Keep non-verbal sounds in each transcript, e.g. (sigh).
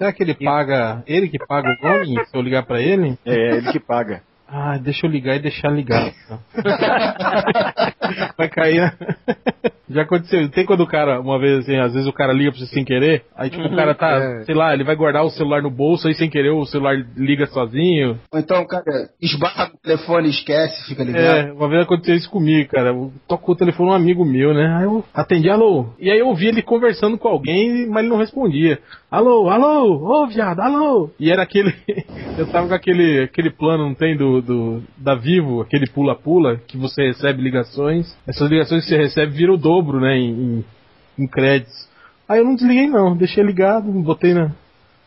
Será que ele paga, ele que paga o roaming se eu ligar pra ele? É, ele que paga. Ah, deixa eu ligar e deixar ligado. (laughs) (laughs) Vai cair, né? (laughs) Já aconteceu. Tem quando o cara, uma vez assim, às vezes o cara liga pra você sem querer, aí tipo o cara tá, É. sei lá, ele vai guardar o celular no bolso, aí sem querer o celular liga sozinho. Ou então o cara esbarra no telefone e esquece, fica ligado. É, uma vez aconteceu isso comigo, cara. Eu tocou o telefone um amigo meu, né? Aí eu atendi, alô. E aí eu ouvi ele conversando com alguém, mas ele não respondia. Alô, alô, ô viado, alô. E era aquele. (laughs) eu tava com aquele, aquele plano, não tem, do, do da Vivo, aquele pula-pula, que você recebe ligações. Essas ligações que você recebe viram o dobro, né, em, em, em créditos. Aí eu não desliguei não, deixei ligado, botei na,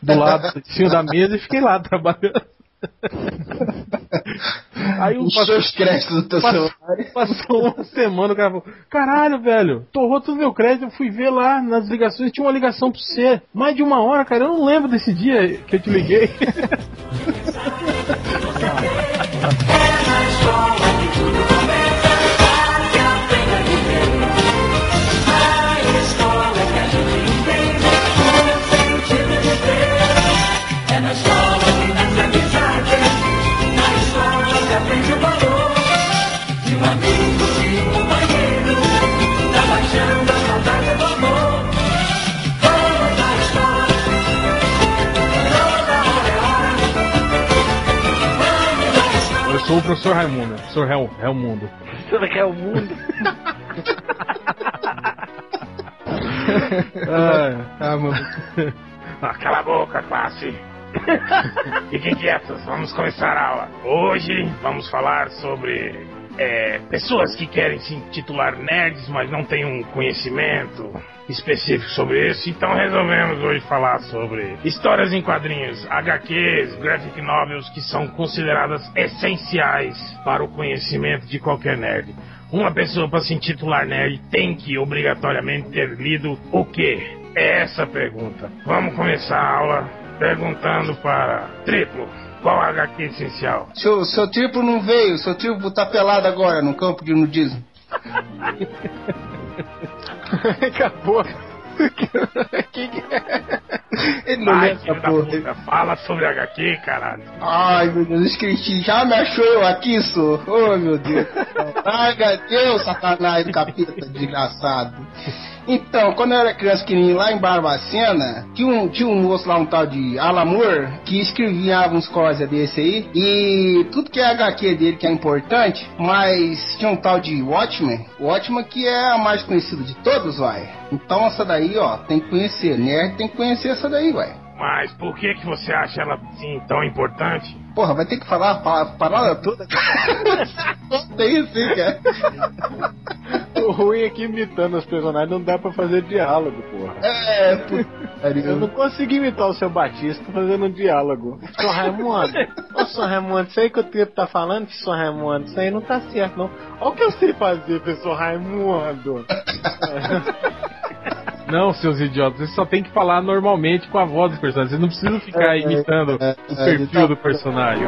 do lado, em cima da mesa e fiquei lá (laughs) trabalhando. (laughs) Aí o Os seus créditos do teu Passou, celular. (laughs) passou uma semana, o cara falou: Caralho, velho, torrou todo meu crédito. Eu fui ver lá nas ligações, tinha uma ligação pra você. Mais de uma hora, cara. Eu não lembro desse dia que eu te liguei. Sou o professor Raimundo, professor Hel, Helmundo. Será que é o mundo? Ah, Ah, mano. Ah, cala a boca, classe. Fiquem quietos, vamos começar a aula. Hoje vamos falar sobre é, pessoas que querem se intitular nerds, mas não têm um conhecimento específico sobre isso. Então resolvemos hoje falar sobre histórias em quadrinhos, HQs, graphic novels, que são consideradas essenciais para o conhecimento de qualquer nerd. Uma pessoa para se intitular nerd tem que obrigatoriamente ter lido o quê? É essa a pergunta. Vamos começar a aula perguntando para Triplo. Qual HQ essencial? Seu, seu triplo não veio, seu triplo tá pelado agora no campo de nudismo. (laughs) Acabou. (laughs) Ele não Vai, lembra filho essa da porra. puta, fala sobre HQ, caralho. Ai, meu Deus, esqueci. Já me achou eu aqui, sou. Oh, meu Deus. Ai, Deus, sacanagem do capeta, desgraçado. Então, quando eu era criança pequenininho lá em Barbacena, tinha um, tinha um moço lá, um tal de Alamor, que escrevia uns coisas desse aí, e tudo que é HQ dele que é importante, mas tinha um tal de Watchmen, Watchmen que é a mais conhecida de todos, vai. Então essa daí, ó, tem que conhecer, nerd tem que conhecer essa daí, vai. Mas por que que você acha ela assim tão importante? Porra, vai ter que falar a pa- palavra toda. (laughs) Tem isso, hein, cara. (laughs) O ruim é que imitando os personagens não dá pra fazer diálogo, porra. É, puta. Eu não consegui imitar o seu Batista fazendo um diálogo. Sou Raimundo, ô Sr. Raimundo, isso aí que o Tripo tá falando, Sr. Raimundo, isso aí não tá certo, não. Olha o que eu sei fazer, professor Raimundo. (laughs) Não, seus idiotas, vocês só tem que falar normalmente com a voz do personagem. Vocês não precisam ficar imitando é, o é, perfil então- do personagem.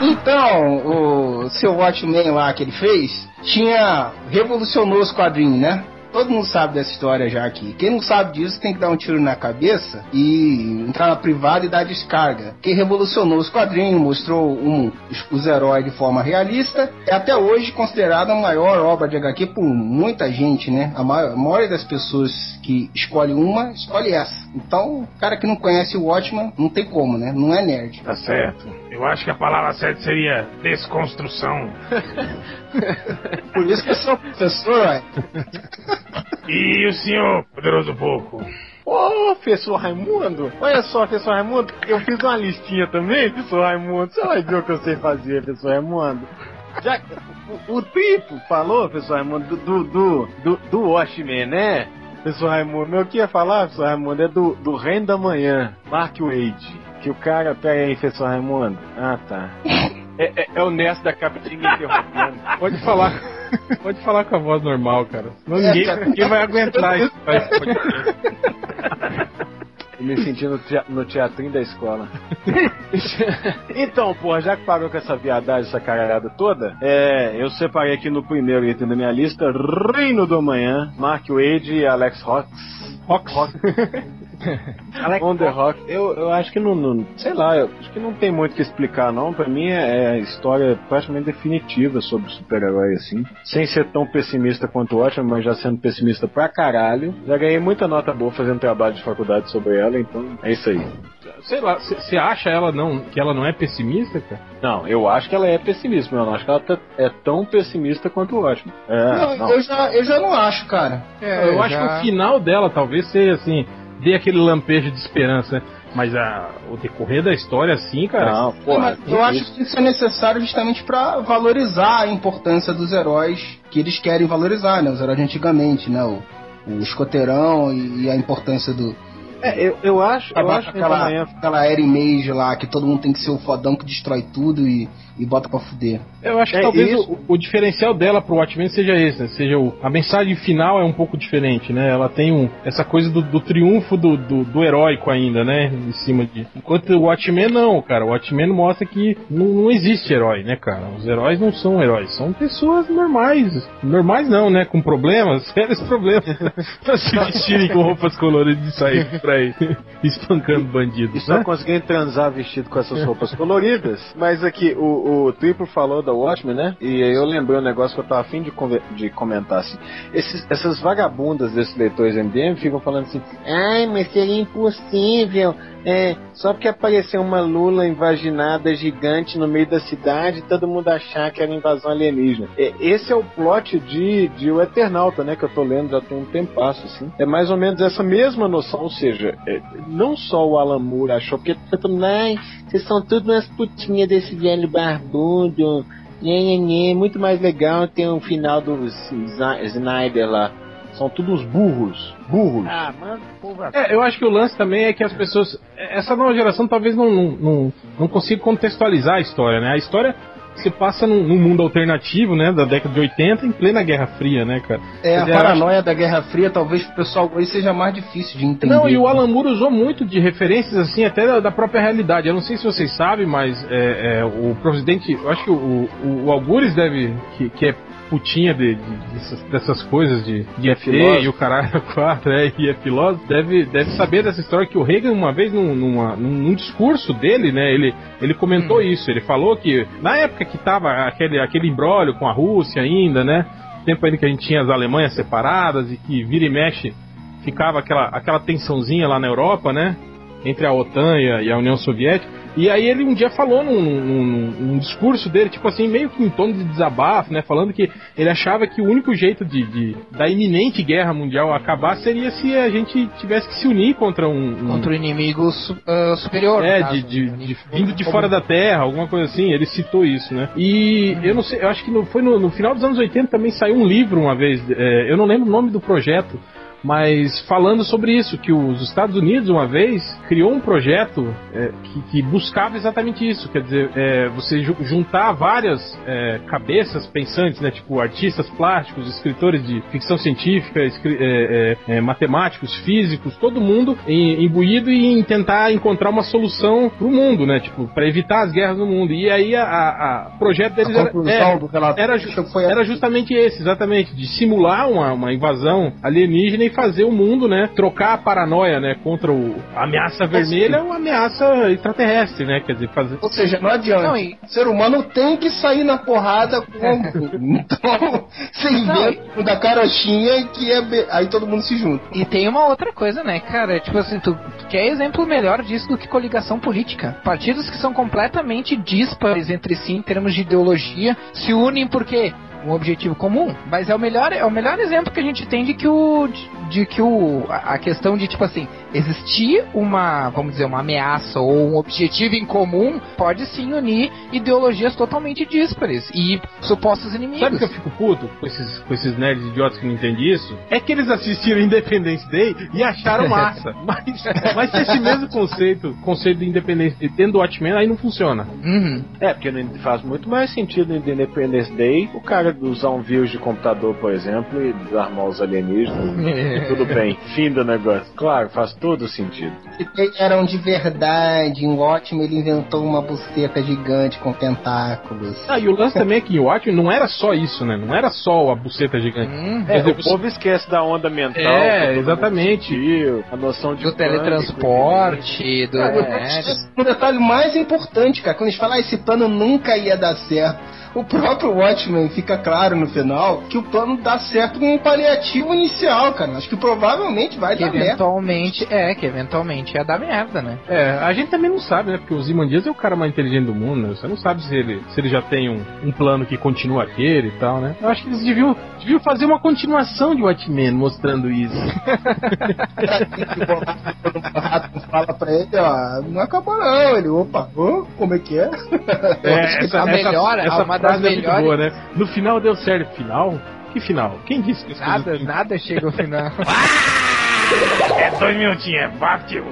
Então, o seu Watchmen lá que ele fez, tinha. revolucionou os quadrinhos, né? Todo mundo sabe dessa história já aqui. Quem não sabe disso tem que dar um tiro na cabeça e entrar na privada e dar descarga. Que revolucionou os quadrinhos, mostrou um, os, os heróis de forma realista. É até hoje considerada a maior obra de HQ por muita gente, né? A, maior, a maioria das pessoas que escolhe uma, escolhe essa. Então, o cara que não conhece o Watchman, não tem como, né? Não é nerd. Tá certo. Eu acho que a palavra certa seria desconstrução. (laughs) Por isso que eu sou professor, ué. (laughs) E o senhor, poderoso pouco? Ô, professor Raimundo, olha só, professor Raimundo, eu fiz uma listinha também, professor Raimundo. Você vai ver o que eu sei fazer, professor Raimundo. Já, o, o Tripo falou, professor Raimundo, do, do, do, do Watchmen, né? Professor Raimundo, meu que ia falar, professor Raimundo, é do, do Reino da Manhã, Mark Wade. Que o cara. Pera aí, professor Raimundo. Ah, tá. (laughs) É, é, é o Ness da Capitinha interrompendo. Pode falar. Pode falar com a voz normal, cara. Senão ninguém, ninguém vai aguentar isso. Me senti no, tea- no teatrinho da escola. (laughs) então, porra, já que parou com essa viadagem, essa caralhada toda, é, eu separei aqui no primeiro item da minha lista Reino do Amanhã, Mark Wade e Alex Rox. Rox. On the Rock, eu, eu acho que não, não, sei lá, eu acho que não tem muito o que explicar não. Pra mim é, é a história praticamente definitiva sobre super-herói assim, sem ser tão pessimista quanto o Watchmen, mas já sendo pessimista pra caralho. Já ganhei muita nota boa fazendo trabalho de faculdade sobre ela, então é isso aí. Sei lá, você acha ela não, que ela não é pessimista, cara? Não, eu acho que ela é pessimista, mas eu não acho que ela tá- é tão pessimista quanto o Watchmen. É, Não, não. Eu, já, eu já não acho, cara. É, eu acho que o final dela talvez seja assim, dê aquele lampejo de esperança, né? Mas a, o decorrer da história, assim, cara. Não, Não, porra, eu acho que isso é necessário justamente pra valorizar a importância dos heróis que eles querem valorizar, né? Os heróis de antigamente, né? O, o escoteirão e, e a importância do. É, eu, eu acho, eu acho aquela, é aquela era image lá, que todo mundo tem que ser o fodão que destrói tudo e, e bota pra fuder. Eu acho que É talvez isso. o, o diferencial dela pro Watchmen seja esse, né? Seja o, a mensagem final é um pouco diferente, né? Ela tem um, essa coisa do, do triunfo do, do, do heróico ainda, né? Em cima de. Enquanto o Watchmen não, cara. O Watchmen mostra que não, não existe herói, né, cara? Os heróis não são heróis, são pessoas normais. Normais não, né? Com problemas, (laughs) sérios problemas. (laughs) pra se vestirem com roupas coloridas e sair por aí (laughs) espancando E bandidos, só né? conseguindo transar vestido com essas roupas coloridas. Mas aqui, o, o Triplo falou da Watchmen, né? E aí eu lembrei um negócio que eu tava afim de, de comentar assim. Esses- essas vagabundas desses leitores MDM ficam falando assim: ai, mas seria impossível. É, só porque apareceu uma lula invaginada gigante no meio da cidade, todo mundo achar que era invasão alienígena. É, esse é o plot de, de O Eternauta, né? Que eu tô lendo já tem um tempasso, assim. É mais ou menos essa mesma noção, ou seja, é, não só o Alan Moore achou, porque todo mundo, ai, vocês são tudo umas putinhas desse velho barbudo. Nhê, nhê, nhê. Muito mais legal ter um final do Snyder lá. São todos burros. Burros. Ah, mano, porra. É, eu acho que o lance também é que as pessoas. Essa nova geração talvez não, não, não, não consiga contextualizar a história, né? A história se passa num, num mundo alternativo, né? Da década de 80, em plena Guerra Fria, né, cara? É, a dizer, eu paranoia da Guerra Fria talvez pro pessoal hoje seja mais difícil de entender. Não, e o Alan Moore usou muito de referências, assim, até da, da própria realidade. Eu não sei se vocês sabem, mas é, é, o presidente, eu acho que o, o, o Algures deve, que, que é putinha de, de- dessas, dessas coisas de, de ET filósofo. e o caralho (laughs) 4, é, e é filósofo, deve, deve saber dessa história que o Reagan, uma vez, num, numa- num, discurso dele, né, ele, ele comentou isso, ele falou que na época que tava aquele, aquele imbróglio com a Rússia ainda, né, tempo ainda que a gente tinha as Alemanhas separadas e que vira e mexe ficava aquela, aquela tensãozinha lá na Europa, né? Entre a OTAN e a, União Soviética. E aí ele um dia falou num, num- num- discurso dele, tipo assim, meio que em tom de desabafo, né? Falando que ele achava que o único jeito de, de- da iminente guerra mundial acabar seria se a gente tivesse que se unir contra um. um- Contra o inimigo ah, superior. é, de, de- né? de- vindo de fora da Terra, alguma coisa assim, ele citou isso, né? E eu não sei, eu acho que no- foi no, no final dos anos 80 também saiu um livro uma vez, é, eu não lembro o nome do projeto, mas falando sobre isso, que os Estados Unidos uma vez criou um projeto é, que, que buscava exatamente isso, quer dizer, é, você ju- juntar várias é, cabeças pensantes, né, tipo artistas plásticos, escritores de ficção científica, é, é, é, matemáticos, físicos, todo mundo em- imbuído em tentar encontrar uma solução pro mundo, né, tipo, para evitar as guerras no mundo. E aí o projeto deles A era, era, foi era justamente esse, exatamente, de simular uma, uma invasão alienígena e fazer o mundo, né, trocar a paranoia, né, contra o, a ameaça vermelha ou ameaça extraterrestre, né, quer dizer, fazer... Ou seja, não adianta. Não, e- O ser humano tem que sair na porrada com. (laughs) então, (laughs) você inventa da carochinha que é. be- Aí todo mundo se junta. E tem uma outra coisa, né, cara? Tipo assim, tu tu quer exemplo melhor disso do que coligação política. Partidos que são completamente díspares entre si em termos de ideologia se unem porque um objetivo comum. Mas é o melhor, é o melhor exemplo que a gente tem de que o de, que o a questão de tipo assim existir uma vamos dizer uma ameaça ou um objetivo em comum pode sim unir ideologias totalmente díspares e supostos inimigos. Sabe que eu fico puto com esses, com esses nerds idiotas que não entendem isso? É que eles assistiram Independence Day e acharam massa. (laughs) mas, mas se esse mesmo conceito, conceito de Independence Day tendo o Watchmen, aí não funciona. Uhum. É, porque não faz muito mais sentido no Independence Day o cara usar um vírus de computador, por exemplo, e desarmar os alienígenas. É. e tudo bem, (laughs) fim do negócio. Claro, faz todo sentido. Se eram de verdade, em Watchmen ele inventou uma buceta gigante com tentáculos. Ah, e o lance também é que em Watchmen não era só isso, né? Não era só a buceta gigante. Hum, É, dizer, o povo esquece da onda mental. É, exatamente. sentiu, a noção de do pânico, teletransporte, do. Cara, é, um detalhe mais importante, cara, quando a gente fala ah, esse plano nunca ia dar certo. O próprio Watchmen fica claro no final que o plano dá certo com um paliativo inicial, cara. Acho que provavelmente vai que dar merda. eventualmente. É, que eventualmente ia dar merda, né? É, a gente também não sabe, né? Porque o Zimandias é o cara mais inteligente do mundo, né? Você não sabe se ele, se ele já tem um, um plano que continua aquele e tal, né? Eu acho que eles deviam, deviam fazer uma continuação de Watchmen mostrando isso. Quando o rato fala pra ele, ó, não acabou não. Ele, opa, ô, como é que é? É, (laughs) a melhor- uma das frase é muito melhores- boa, né? No final deu certo. Final? Que final? Quem disse que as Nada, coisas- nada chega ao final. (laughs) É dois minutinhos, é bate (laughs)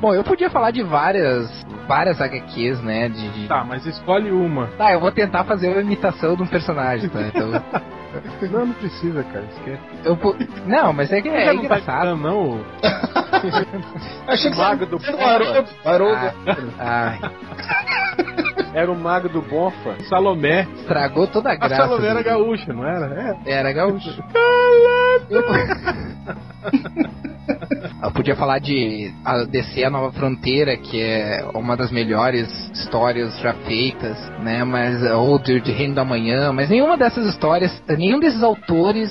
Bom, eu podia falar de várias. Várias HQs, né? De, de- Tá, mas escolhe uma. Tá, eu vou tentar fazer uma imitação de um personagem, tá? Então. (laughs) (laughs) Não, não precisa, cara. Esquece. Eu, não, mas é que é, não tá engraçado. imitando, não. Achei (laughs) que Mago você do era o Haroldo. Haroldo. Ah, ai, Era o mago do Bonfa. Salomé. estragou toda a A graça. Salomé era gaúcha, não era? É. Era gaúcho. (laughs) Eu... (laughs) Eu podia falar de a DC A Nova Fronteira, que é uma das melhores histórias já feitas, né? Mas ou de, de Reino da Manhã, mas nenhuma dessas histórias, nenhum desses autores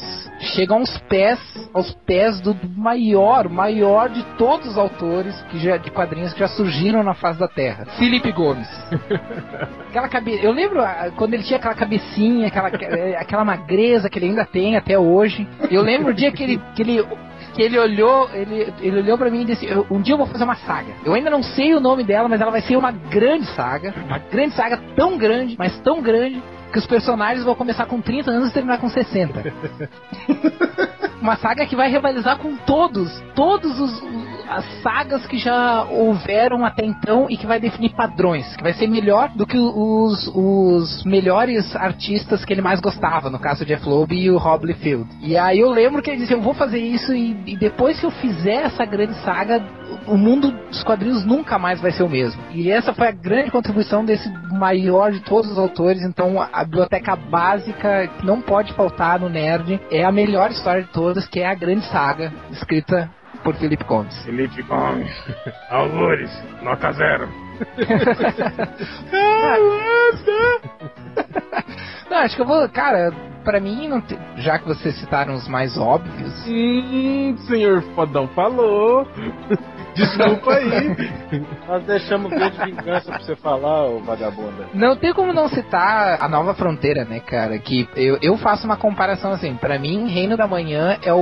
chega aos pés, aos pés do maior, maior de todos os autores que já, de quadrinhos que já surgiram na face da Terra, Felipe Gomes. (laughs) Aquela cabe... Eu lembro ah, quando ele tinha aquela cabecinha, aquela, aquela magreza que ele ainda tem até hoje. Eu lembro o dia que ele, que ele, que ele olhou, ele, ele olhou pra mim e disse: "Eu- Um dia eu vou fazer uma saga. Eu ainda não sei o nome dela, mas ela vai ser uma grande saga. Uma grande saga tão grande, mas tão grande, que os personagens vão começar com 30 anos e terminar com 60. (laughs) uma saga que vai rivalizar com todos, todos os, os- as sagas que já houveram até então e que vai definir padrões, que vai ser melhor do que os, os melhores artistas que ele mais gostava, no caso de Jeff Loeb e o Rob Liefeld. E aí eu lembro que ele disse, eu vou fazer isso e, e depois que eu fizer essa grande saga, o mundo dos quadrinhos nunca mais vai ser o mesmo. E essa foi a grande contribuição desse maior de todos os autores. Então, a biblioteca básica que não pode faltar no Nerd é a melhor história de todas, que é a grande saga escrita por Felipe Gomes. Felipe Gomes. (laughs) Algures, nota zero. (laughs) Não, acho que eu vou, cara, pra mim, não te- já que vocês citaram os mais óbvios, Hum, senhor fodão falou. Desculpa aí. (laughs) Nós deixamos ver de vingança pra você falar, ô vagabunda. Não tem como não citar a Nova Fronteira, né, cara? Que eu, eu faço uma comparação assim. Pra mim, Reino da Manhã é o,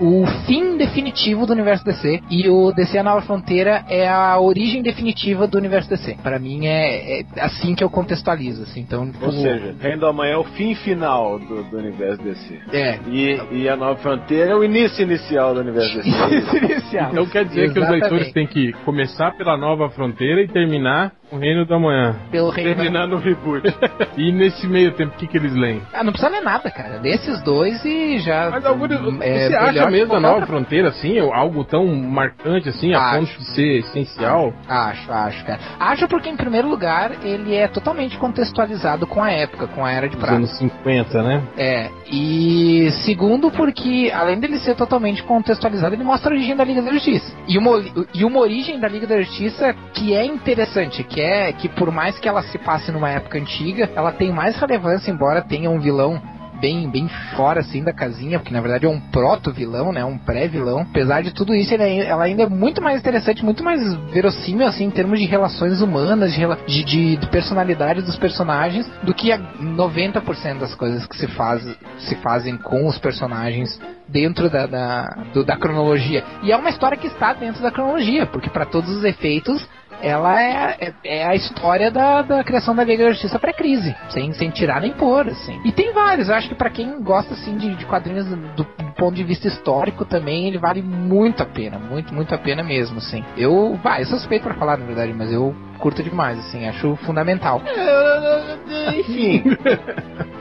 o, o fim definitivo do universo DC. E o DC A Nova Fronteira é a origem definitiva do universo DC. Pra mim é, é assim que eu contextualizo, assim. Então, Ou o- seja, Reino da Manhã é o fim final do, do universo DC. é. E, e a Nova Fronteira é o início inicial do universo DC. (laughs) Inicial. Então quer dizer que os Exatamente. leitores têm que começar pela nova fronteira e terminar o Reino da Manhã. Pelo Reino Terminar no reboot. (laughs) E nesse meio tempo, o que, que eles leem? Ah, não precisa ler nada, cara. Desses dois e já. Mas algum, é você acha mesmo a nova outra- fronteira assim, algo tão marcante assim, a Acho. ponto de ser essencial? Acho, acho, cara. Acho porque, em primeiro lugar, ele é totalmente contextualizado com a época, com a Era de Prata. anos 50, né? É, e segundo porque, além dele ser totalmente contextualizado, ele mostra a origem da Liga da Justiça. E uma, e uma origem da Liga da Justiça que é interessante, que é que por mais que ela se passe numa época antiga, ela tem mais relevância, embora tenha um vilão bem, bem fora assim da casinha, porque na verdade é um proto-vilão, né? Um pré-vilão. Apesar de tudo isso, é- ela ainda é muito mais interessante, muito mais verossímil assim em termos de relações humanas, de, de- de personalidade dos personagens, do que a 90% das coisas que se, faz, se fazem com os personagens dentro da, da, do- da cronologia. E é uma história que está dentro da cronologia, porque para todos os efeitos ela é, é, é a história da, da criação da Liga da Justiça pré-crise, sem, sem tirar nem pôr, assim. E tem vários, eu acho que pra quem gosta, assim, de, de quadrinhos do, do ponto de vista histórico também, ele vale muito a pena, muito, muito a pena mesmo, assim. Eu, vai, eu suspeito pra falar, na verdade, mas eu curto demais, assim, acho fundamental. É, enfim. (laughs)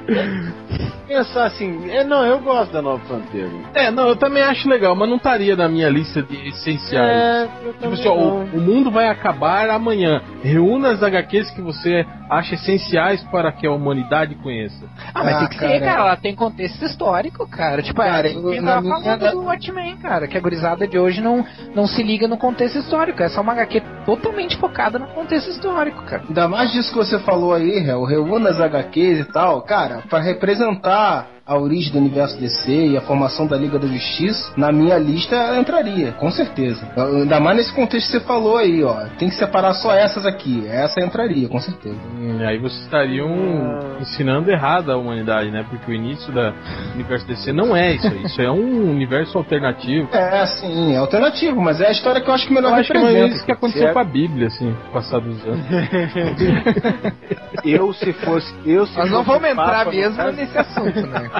Pensar assim, é, não, eu gosto da Nova Fronteira. É, não, eu também acho legal, mas não estaria na minha lista de essenciais. É, eu Tipo assim, ó, o, o mundo vai acabar amanhã. Reúna as HQs que você acha essenciais para que a humanidade conheça. Ah, mas Ah, tem que ser, cara. cara, ela tem contexto histórico, cara. Tipo, Cara, é, eu- tava minha- falando do Watchmen, cara, que a gurizada de hoje não, não se liga no contexto histórico. Essa é uma HQ totalmente focada no contexto histórico, cara. Ainda mais disso que você falou aí, Réu, reúna as HQs e tal, cara, pra representar a origem do universo DC e a formação da Liga da Justiça, na minha lista ela entraria, com certeza. Ainda mais nesse contexto que você falou aí, ó. Tem que separar só essas aqui. Essa entraria, com certeza. Hum, aí vocês estariam ensinando errado a humanidade, né? Porque o início da universo DC não é isso aí. Isso é um universo alternativo. É, sim, é alternativo, mas é a história que eu acho que melhor Eu acho que é representa. isso que aconteceu é- com a Bíblia, assim, passados anos. (laughs) Eu, se fosse. Eu, se Nós não vamos entrar mesmo nesse assunto, né? (laughs)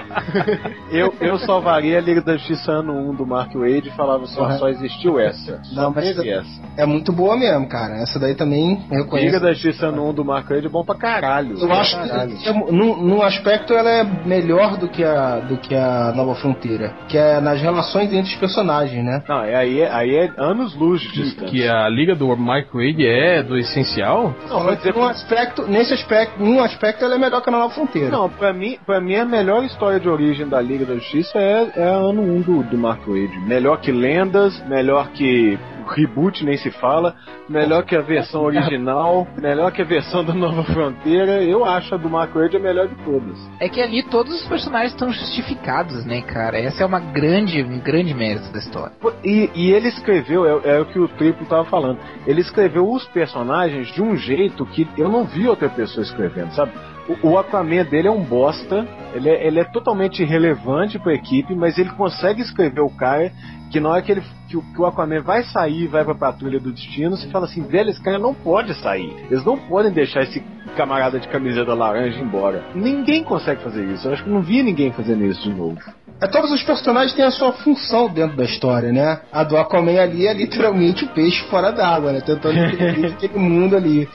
Eu, eu salvaria a Liga da Justiça ano 1 do Mark Wade e falava só, Uhum. só existiu essa. Só Não, mas- teve essa. É muito boa mesmo, cara. Essa daí também eu Liga reconheço. da Justiça ano 1 do Mark Wade é bom pra caralho. Eu acho Caralho. que, é, num, num aspecto, ela é melhor do que, a, do que a Nova Fronteira. Que é nas relações entre os personagens, né? Não, é, aí, é, aí é anos luz de Que, distância. que a liga do Mike Wade é do essencial? Não, vou dizer aspecto, nesse aspecto, num aspecto, ela é melhor que a Nova Fronteira. Não, pra mim, pra mim a melhor história de origem da Liga da Justiça é, é ano 1 do, do Mark Wade. Melhor que lendas, melhor que reboot, nem se fala, melhor que a versão original, melhor que a versão da Nova Fronteira. Eu acho a do Mark Wade a melhor de todas. É que ali todos os personagens estão justificados, né, cara? Essa é uma grande, um grande mérito da história. E, e ele escreveu, é, é o que o Triplo tava falando, ele escreveu os personagens de um jeito que eu não vi outra pessoa escrevendo, sabe? O, o Aquaman dele é um bosta, ele é, ele é totalmente irrelevante pra equipe, mas ele consegue escrever o cara que na hora que, ele, que, o, que o Aquaman vai sair e vai pra patrulha do destino, você fala assim, velho, esse cara não pode sair. Eles não podem deixar esse camarada de camiseta laranja embora. Ninguém consegue fazer isso. Eu acho que não vi ninguém fazendo isso de novo. É, todos os personagens têm a sua função dentro da história, né? A do Aquaman ali é literalmente o peixe fora d'água, né? Tentando (laughs) aquele mundo ali.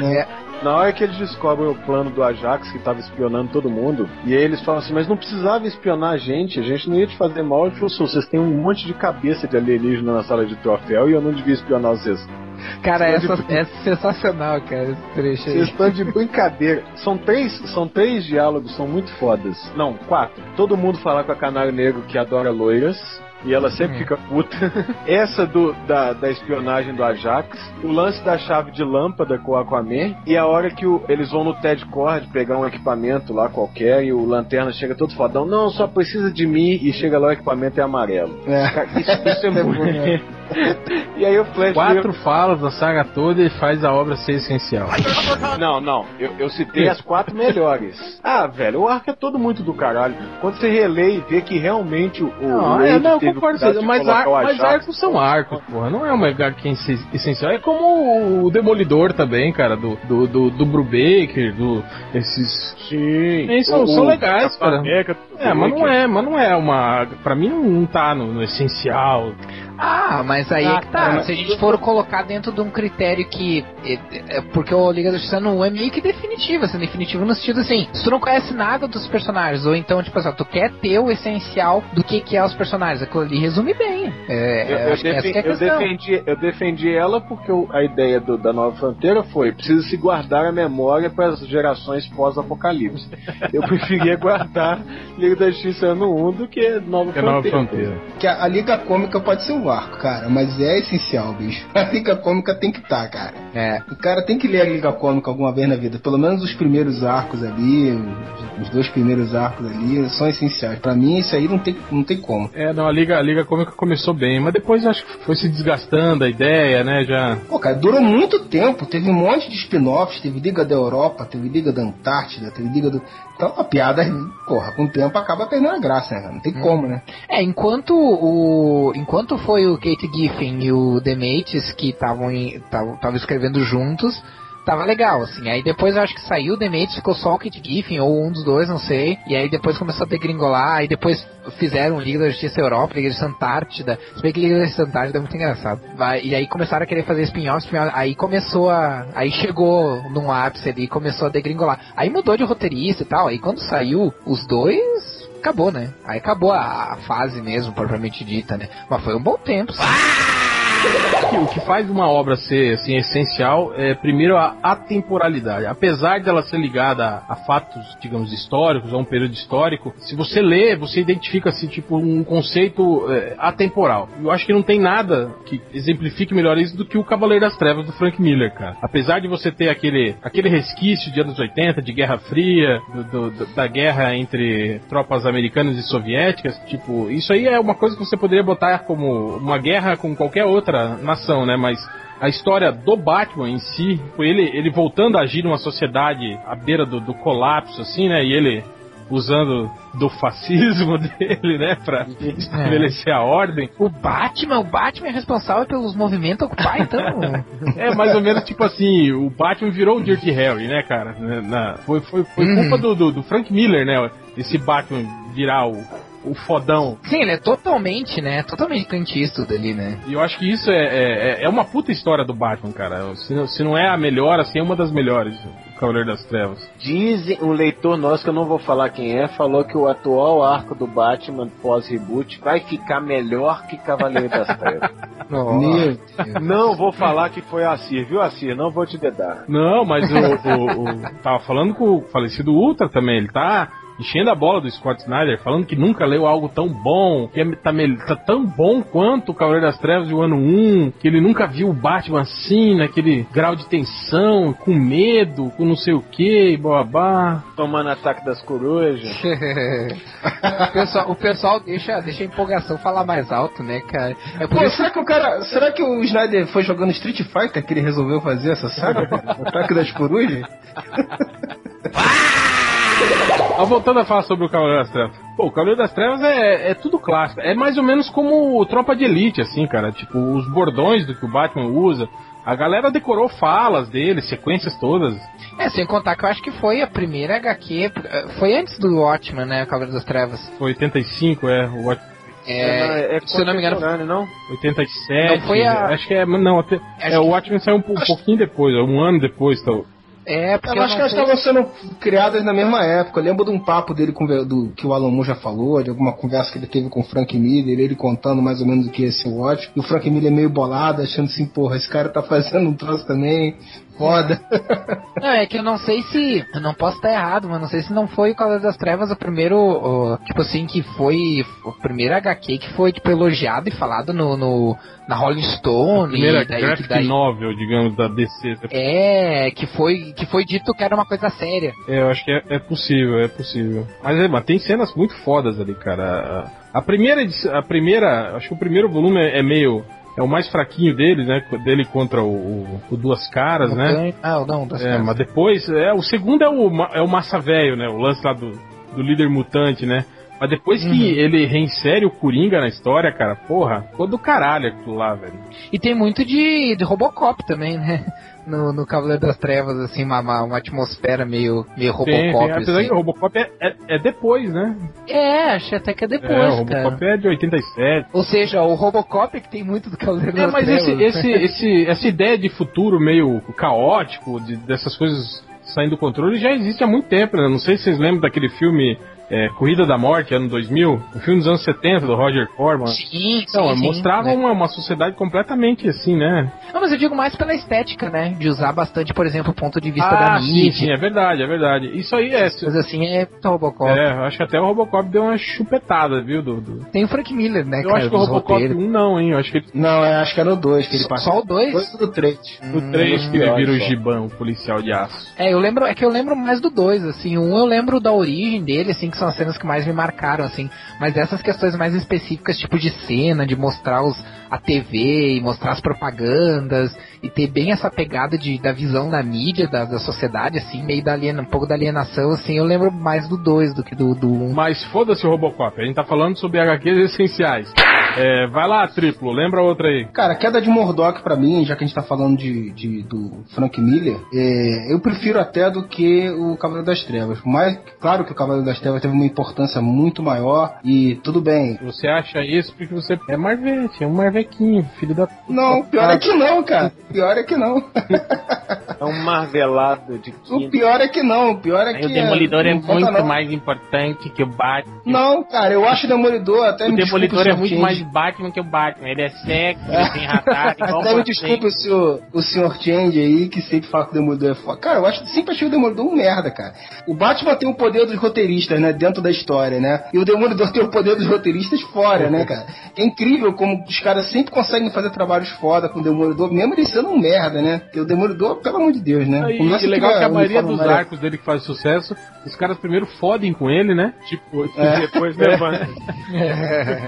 Né? Na hora que eles descobrem o plano do Ajax, que estava espionando todo mundo, e aí eles falam assim, mas não precisava espionar a gente, a gente não ia te fazer mal. Ele falou assim, vocês têm um monte de cabeça de alienígena na sala de troféu e eu não devia espionar vocês. Cara, Só de- essa é sensacional, cara, esse trecho Vocês aí. estão de brincadeira. São três, são três diálogos, são muito fodas. Não, quatro. Todo mundo fala com a Canário Negro que adora loiras. E ela sempre Hum. fica puta. (laughs) Essa do, da, da espionagem do Ajax. O lance da chave de lâmpada com o Aquaman. E a hora que o- eles vão no TED Cord pegar um equipamento lá qualquer. E o Lanterna chega todo fodão. Não, só precisa de mim. E chega lá o equipamento é amarelo. É. Isso, isso é (laughs) muito. (laughs) e aí o Flash. Quatro falas da saga toda e faz a obra ser essencial. Não, não. Eu, eu citei as quatro melhores. Ah, velho, o arco é todo muito do caralho. Quando você relê e vê que realmente o. o Não, é, não, concordo mas, ar- o mas arcos são arcos, porra. Não é uma HQ essen- essencial. É como o Demolidor também, cara, do, do, do, do Brubaker, do. Esses. Sim. Eles são- são legais, cara. América, É, mas não é, mas não é uma. Pra mim não, não tá no, no essencial. Ah, mas aí Ah, é que tá. mas- Se a gente for colocar dentro de um critério que. É, é porque o Liga da Justiça não é meio que definitivo, assim, definitivo no sentido assim, se tu não conhece nada dos personagens, ou então, tipo assim, tu quer ter o essencial do que, que é os personagens, aquilo ali resume bem. É, Eu, defen- é eu defendi, eu defendi ela porque o- a ideia do- da Nova Fronteira foi precisa se guardar a memória para as gerações pós-apocalipse. (laughs) Eu preferia guardar Liga da Justiça ano 1 do que Nova Que é Nova Fronteira. Fronteira. Que a, a Liga Cômica pode ser um arco, cara, mas é essencial, bicho. (laughs) A Liga Cômica tem que estar, cara. É. O cara tem que ler a Liga Cômica alguma vez na vida. Pelo menos os primeiros arcos ali, os- os dois primeiros arcos ali, são essenciais. Pra mim, isso aí não tem, não tem como. É, não, a Liga, a Liga Cômica começou bem, mas depois acho que foi se desgastando a ideia, né? Já. Pô, cara, durou muito tempo. Teve um monte de spin-offs. Teve Liga da Europa, teve Liga da Antártida, teve Liga do. Então a piada, porra, com o tempo acaba perdendo a graça, né? Não tem como, né? É, enquanto o. Enquanto foi o Kate Giffen e o Demates que estavam estavam escrevendo juntos, tava legal, assim. Aí depois eu acho que saiu o Mates, ficou só o Kit Giffen, ou um dos dois, não sei. E aí depois começou a degringolar, aí depois fizeram Liga da Justiça Europa, Liga da Antártida. Se bem que Liga da Antártida é muito engraçado. E aí começaram a querer fazer spin-off, spin aí começou a. Aí chegou num ápice ali, começou a degringolar. Aí mudou de roteirista e tal, aí quando saiu os dois, acabou, né? Aí acabou a, a, fase mesmo, propriamente dita, né? Mas foi um bom tempo. Sim. O que faz uma obra ser assim, essencial é, primeiro, a atemporalidade. Apesar de ela ser ligada a, a, fatos, digamos, históricos, a um período histórico, se você lê, você identifica assim, tipo, um conceito é, atemporal. Eu acho que não tem nada que exemplifique melhor isso do que o Cavaleiro das Trevas do Frank Miller, cara. Apesar de você ter aquele, aquele resquício de anos 80, de Guerra Fria, do, do, da guerra entre tropas americanas e soviéticas, tipo, isso aí é uma coisa que você poderia botar como uma guerra com qualquer outra outra nação, né? Mas a história do Batman em si, foi ele, ele voltando a agir numa sociedade à beira do, do colapso, assim, né? E ele usando do fascismo (laughs) dele, né, pra estabelecer a ordem. O Batman, o Batman é responsável pelos movimentos Occupy, então. (laughs) é, mais ou menos tipo assim, o Batman virou o Dirty Harry, né, cara? Na, foi foi, foi uhum. culpa do, do, do Frank Miller, né? Esse Batman virar o, o fodão. Sim, ele é totalmente, né? Totalmente Clint Eastwood ali, né? E eu acho que isso é, é, é uma puta história do Batman, cara. Se não, se não é a melhor, assim, é uma das melhores. O Cavaleiro das Trevas. Dizem, um leitor nosso, que eu não vou falar quem é, falou que o atual arco do Batman pós-reboot vai ficar melhor que Cavaleiro das (laughs) Trevas. não vou falar que foi a Cir, viu, Cir? Não vou te dedar. Não, mas o, o, o, tava falando com o falecido Ultra também. Ele tá enchendo a bola do Scott Snyder, falando que nunca leu algo tão bom, que é, tá, tá, tão bom quanto o Cavaleiro das Trevas de ano 1, que ele nunca viu o Batman assim, naquele grau de tensão, com medo, com não sei o que, babá. Tomando ataque das corujas. (laughs) o, pessoal, o pessoal deixa, deixa a empolgação falar mais alto, né, cara? É Pô, isso... será que o cara. Será que o Snyder foi jogando Street Fighter que ele resolveu fazer essa saga? o (laughs) ataque das corujas? (laughs) Ah, voltando a falar sobre o Cavaleiro das Trevas. Pô, o Cavaleiro das Trevas é, é tudo clássico. É mais ou menos como o Tropa de Elite, assim, cara. Tipo, os bordões do que o Batman usa. A galera decorou falas dele, sequências todas. É, sem contar que eu acho que foi a primeira HQ. Foi antes do Watchmen, né? O Cavaleiro das Trevas. Foi 85, é. O Watchmen. É, é, se eu não me engano, não? 87. Não foi a... Acho que é. Não, até, é, o Watchmen saiu um, um pouquinho depois, um ano depois. Então, é, porque eu, acho que elas estavam sendo criadas na mesma época. Eu lembro de um papo dele com, do, que o Alan Moore já falou, de alguma conversa que ele teve com o Frank Miller, ele contando mais ou menos o que ia ser o Watch. E o Frank Miller meio bolado, achando assim, porra, esse cara tá fazendo um troço também foda. (laughs) Não, é que eu não sei se. Eu não posso estar errado, mas não sei se não foi o Cavaleiro das Trevas o primeiro. O, tipo assim, que foi. O primeiro HQ que foi tipo, elogiado e falado no, no na Rolling Stone. A primeira e daí, graphic daí, novel, digamos, da DC. É, que foi, que foi dito que era uma coisa séria. É, eu acho que é, é possível, é possível. Mas, é, mas tem cenas muito fodas ali, cara. A, a primeira, a primeira, acho que o primeiro volume é, é meio é o mais fraquinho deles, né? Dele contra o, o, o Duas Caras, né? Ah, não, Duas é, Mas depois, é, o segundo é o, é o Massa Velho, né? O lance lá do, do líder mutante, né? Mas depois que uhum. ele reinsere o Coringa na história, cara, porra, ficou do caralho aquilo lá, velho. E tem muito de, de Robocop também, né? No, no Cavaleiro das Trevas, assim, uma, uma atmosfera meio, meio Robocop. Tem, tem. Apesar assim. que o Robocop é, é, é, depois, né? É, acho até que é depois. É, o Robocop cara. é de 87. Ou seja, o Robocop é que tem muito do Cavaleiro é, das mas Trevas. Esse, esse, esse, essa ideia de futuro meio caótico, de, dessas coisas saindo do controle, já existe há muito tempo, né? Não sei se vocês lembram daquele filme é, Corrida da Morte, ano 2000, o filme dos anos 70 do Roger Corman. Sim, então, sim, mostrava sim, uma, uma sociedade completamente assim, né? Não, mas eu digo mais pela estética, né? De usar bastante, por exemplo, o ponto de vista ah, da mídia. Sim, sim, é verdade, é verdade. Isso aí é. Mas assim é o Robocop. É, acho que até o Robocop deu uma chupetada, viu, do, do... Tem o Frank Miller, né? Eu cara, acho que o Robocop 1 não, hein? Eu acho que ele... Não, eu acho que era o 2 que ele passou. Só o 2? Dois do 3. No 3 hum, que ele vira o Gibão, o policial de aço. É, eu lembro, é que eu lembro mais do 2, assim. Um eu lembro da origem dele, assim, que são as cenas que mais me marcaram, assim. Mas essas questões mais específicas, tipo de cena, de mostrar os, a TV e mostrar as propagandas e ter bem essa pegada de, da visão da mídia, da, da sociedade, assim, meio da aliena, um pouco da alienação, assim, eu lembro mais do 2 do que do 1. Um. Mas foda-se o Robocop, a gente tá falando sobre HQs essenciais. É, vai lá, triplo, lembra outra aí. Cara, queda de Murdoch pra mim, já que a gente tá falando de, de- do Frank Miller, é, eu prefiro até do que o Cavaleiro das Trevas. Mas, claro que o Cavaleiro das Trevas teve uma importância muito maior e tudo bem. Você acha isso porque você é Marvete, é um Marvequinho, filho da. Não, pior é que não, cara. Pior é que não. É um marvelado de O quinta. pior é que não. O pior é que. o Demolidor é conta, muito não. mais importante que o Batman. Não, cara, eu acho o Demolidor até O Demolidor é muito Change. Mais Batman que o Batman. Ele é sexy, ele tem radar, (laughs) igual Até me você. desculpe o senhor, o senhor Change aí, que sempre fala que o Demolidor é foda. Cara, eu acho, sempre achei o Demolidor um merda, cara. O Batman tem o poder dos roteiristas, né, dentro da história, né? E o Demolidor tem o poder dos roteiristas fora, né, cara? É incrível como os caras sempre conseguem fazer trabalhos foda com o Demolidor, mesmo ele sendo um merda, né? Porque o Demolidor, pelo amor de Deus, né? E, e legal a que a maioria dos arcos dele que faz sucesso, os caras primeiro fodem com ele, né? Tipo, É. (laughs) Depois levanta.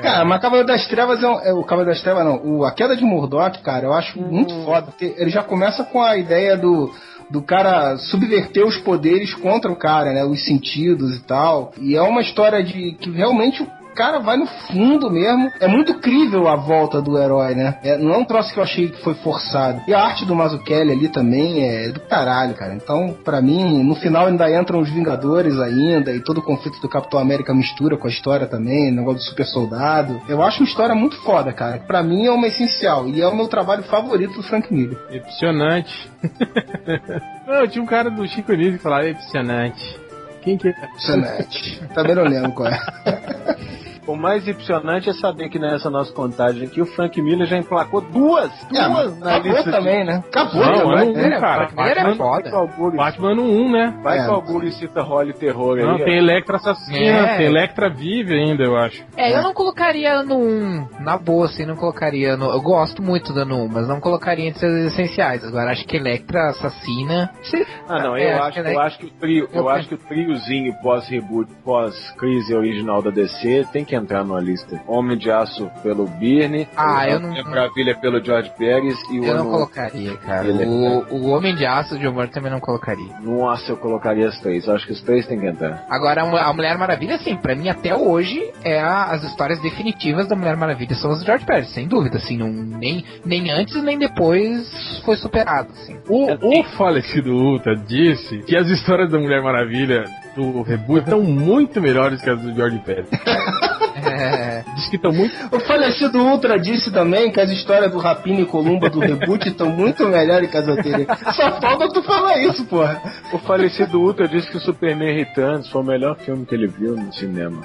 Cara, mas Cavaleiro das Trevas é, um- é o Cavaleiro das Trevas, não. O, a queda de Murdoch, cara, eu acho muito foda. Porque ele já começa com a ideia do, do cara subverter os poderes contra o cara, né? Os sentidos e tal. E é uma história de que realmente cara vai no fundo mesmo. É muito crível a volta do herói, né? É, não é um troço que eu achei que foi forçado. E a arte do Mazzucchelli ali também é do caralho, cara. Então, pra mim, no final ainda entram os Vingadores ainda, e todo o conflito do Capitão América mistura com a história também, o negócio do super soldado. Eu acho uma história muito foda, cara. Pra mim é uma essencial. E é o meu trabalho favorito do Frank Miller. Impressionante. (laughs) não, tinha um cara do Chico Anísio que falava, impressionante. Quem que é? Impressionante. Também não lembro qual é. (laughs) O mais impressionante é saber que nessa nossa contagem aqui o Frank Miller já emplacou duas, É, duas na acabou lista. também, né? Acabou, Não, né? ano um, é- cara. Frank Miller é Batman, foda. Batman no 1, né? Vai É. o Augusto cita Holly Terror aí. Não, ó. tem Electra assassina, É. tem Electra vive ainda, eu acho. É, eu não colocaria no 1, na boa, assim, não colocaria no. Eu gosto muito do 1, mas não colocaria entre as essenciais. Agora acho que Electra assassina. se- Ah, não, É, eu, acho eu acho que o trio, eu Eu- acho que o triozinho pós-reboot, pós-crise original da DC tem que entrar numa lista. Homem de Aço pelo Byrne, Ah, o eu não- Mulher Maravilha pelo George Pérez e o Eu não colocaria, cara. Ele- O, o Homem de Aço de Humor também não colocaria. Nossa, eu colocaria as três. Eu acho que os três tem que entrar. Agora, a Mu- a Mulher Maravilha, sim, pra mim até hoje é a- as histórias definitivas da Mulher Maravilha são as do George Pérez, sem dúvida, assim, não, nem, nem antes nem depois foi superado, assim. O, o falecido Ultra disse que as histórias da Mulher Maravilha do reboot estão muito melhores que as do George Pérez. (laughs) É, (laughs) Diz que estão muito. O falecido Ultra disse também que as histórias do Rapina e Columba do reboot estão muito melhores que as anteriores. Só falta tu falar isso, porra. O falecido Ultra disse que o Superman Returns foi o melhor filme que ele viu no cinema.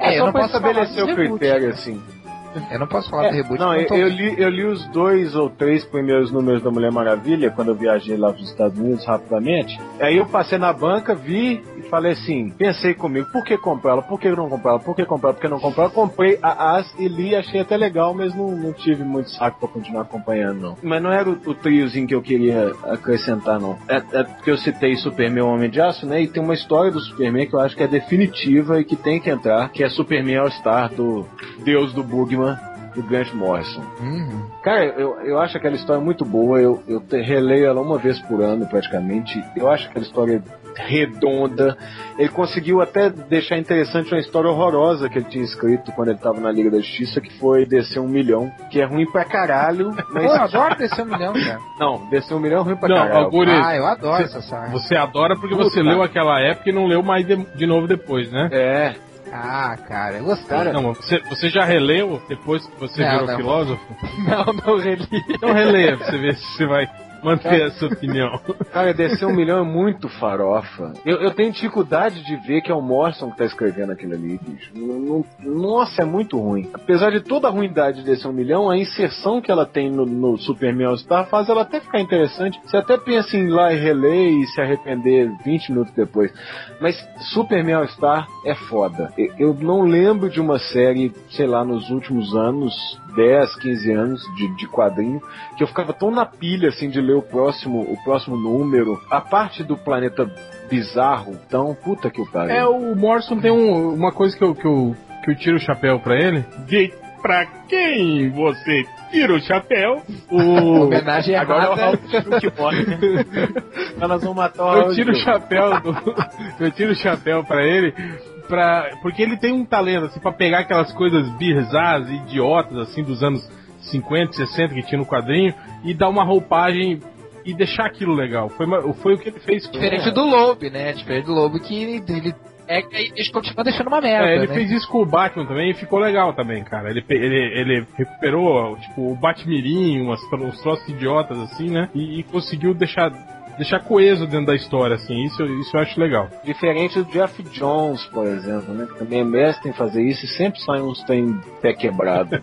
É, eu só não posso falar estabelecer o reboot. critério, assim. Eu não posso falar do reboot. não, eu, tô- eu li, eu li os dois ou três primeiros números da Mulher Maravilha quando eu viajei lá para os Estados Unidos rapidamente. Aí eu passei na banca, vi falei assim, pensei comigo, por que comprar ela? Por que não comprar ela? Por que comprar ela? Por que não comprar ela? Comprei a As e li, achei até legal, mas não, não tive muito saco para continuar acompanhando, não. Mas não era o, o triozinho que eu queria acrescentar, não. É, é porque eu citei Superman Homem de Aço, né? E tem uma história do Superman que eu acho que é definitiva e que tem que entrar, que é Superman All-Star do Deus do Bugman, do Grant Morrison. Uhum. Cara, eu, eu acho aquela história muito boa. Eu, eu te- releio ela uma vez por ano, praticamente. Eu acho aquela história redonda. Ele conseguiu até deixar interessante uma história horrorosa que ele tinha escrito quando ele tava na Liga da Justiça, que foi Descer um Milhão, que é ruim pra caralho, Pô, eu mas. adoro descer um milhão, cara. Não, Descer um Milhão é ruim pra Não, caralho. Algures, Ah, eu adoro essa saga. você adora porque Puta. você leu aquela época e não leu mais de, de novo depois, né? É, Ah, cara, eu gostei. Cara, Não, mas você, você já releu depois que você Não, virou não. filósofo? (laughs) Não, não reli. Então releia pra você ver se você vai manter essa opinião. Cara, descer um milhão é muito farofa. Eu, eu tenho dificuldade de ver que é o Morrison que tá escrevendo aquilo ali, bicho. Não- não- nossa, é muito ruim. Apesar de toda a ruindade de descer um milhão, a inserção que ela tem no, no Superman All-Star faz ela até ficar interessante. Você até pensa em ir lá e reler e se arrepender 20 minutos depois. Mas Superman All-Star é foda. Eu, eu não lembro de uma série, sei lá, nos últimos anos, 10, 15 anos de, de quadrinho, que eu ficava tão na pilha assim de ler o próximo, o próximo número. A parte do planeta bizarro, então, puta que o pariu. É, o Morrison tem um- uma coisa que eu, que, eu, que eu tiro o chapéu pra ele. De pra quem você tira o chapéu? O... Homenagem Agora é o Gil que morre. né? (laughs) Nós vamos matar o Eu tiro o chapéu do, (laughs) eu tiro o chapéu pra ele pra. Porque ele tem um talento, assim, pra pegar aquelas coisas bizarras, idiotas, assim, dos anos 50, 60 que tinha no quadrinho, e dar uma roupagem e deixar aquilo legal. Foi, foi o que ele fez. Diferente do Lobo, né? Diferente do Lobo que ele, ele pega e deixa- continua deixando uma merda, É, ele né? fez isso com o Batman também e ficou legal também, cara. Ele, ele, ele recuperou, tipo, o Batmirim, umas, uns troços idiotas, assim, né? E, e conseguiu deixar, deixar coeso dentro da história, assim. Isso, isso eu acho legal. Diferente do Jeff Jones, por exemplo, né? Que também é mestre em fazer isso e sempre sai uns tem pé quebrado. (laughs)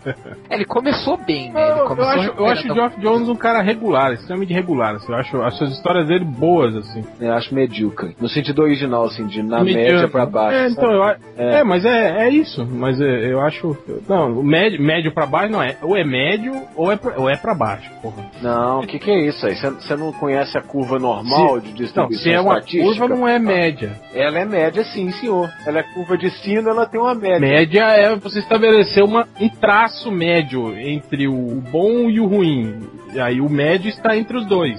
É, ele começou bem, né? Ele Eu, eu começou acho, eu acho o recuperando- Geoff Jones um cara regular, extremamente regular. Assim, eu acho as suas histórias dele boas, assim. Eu acho medíocre. No sentido original, assim, de na Mediano. média pra baixo. É, então, eu, É. é. mas é, é isso. Mas é, eu acho. Não, o médio, médio pra baixo não é. Ou é médio ou é pra, ou é pra baixo, porra. Não, o que, que é isso aí? Você- Você não conhece a curva normal de Não, distribuição se é uma curva, não é média. Ela é média, sim, senhor. Ela é curva de sino, ela tem uma média. Média é você estabelecer uma, um traço médio entre o bom e o ruim. E aí o médio está entre os dois.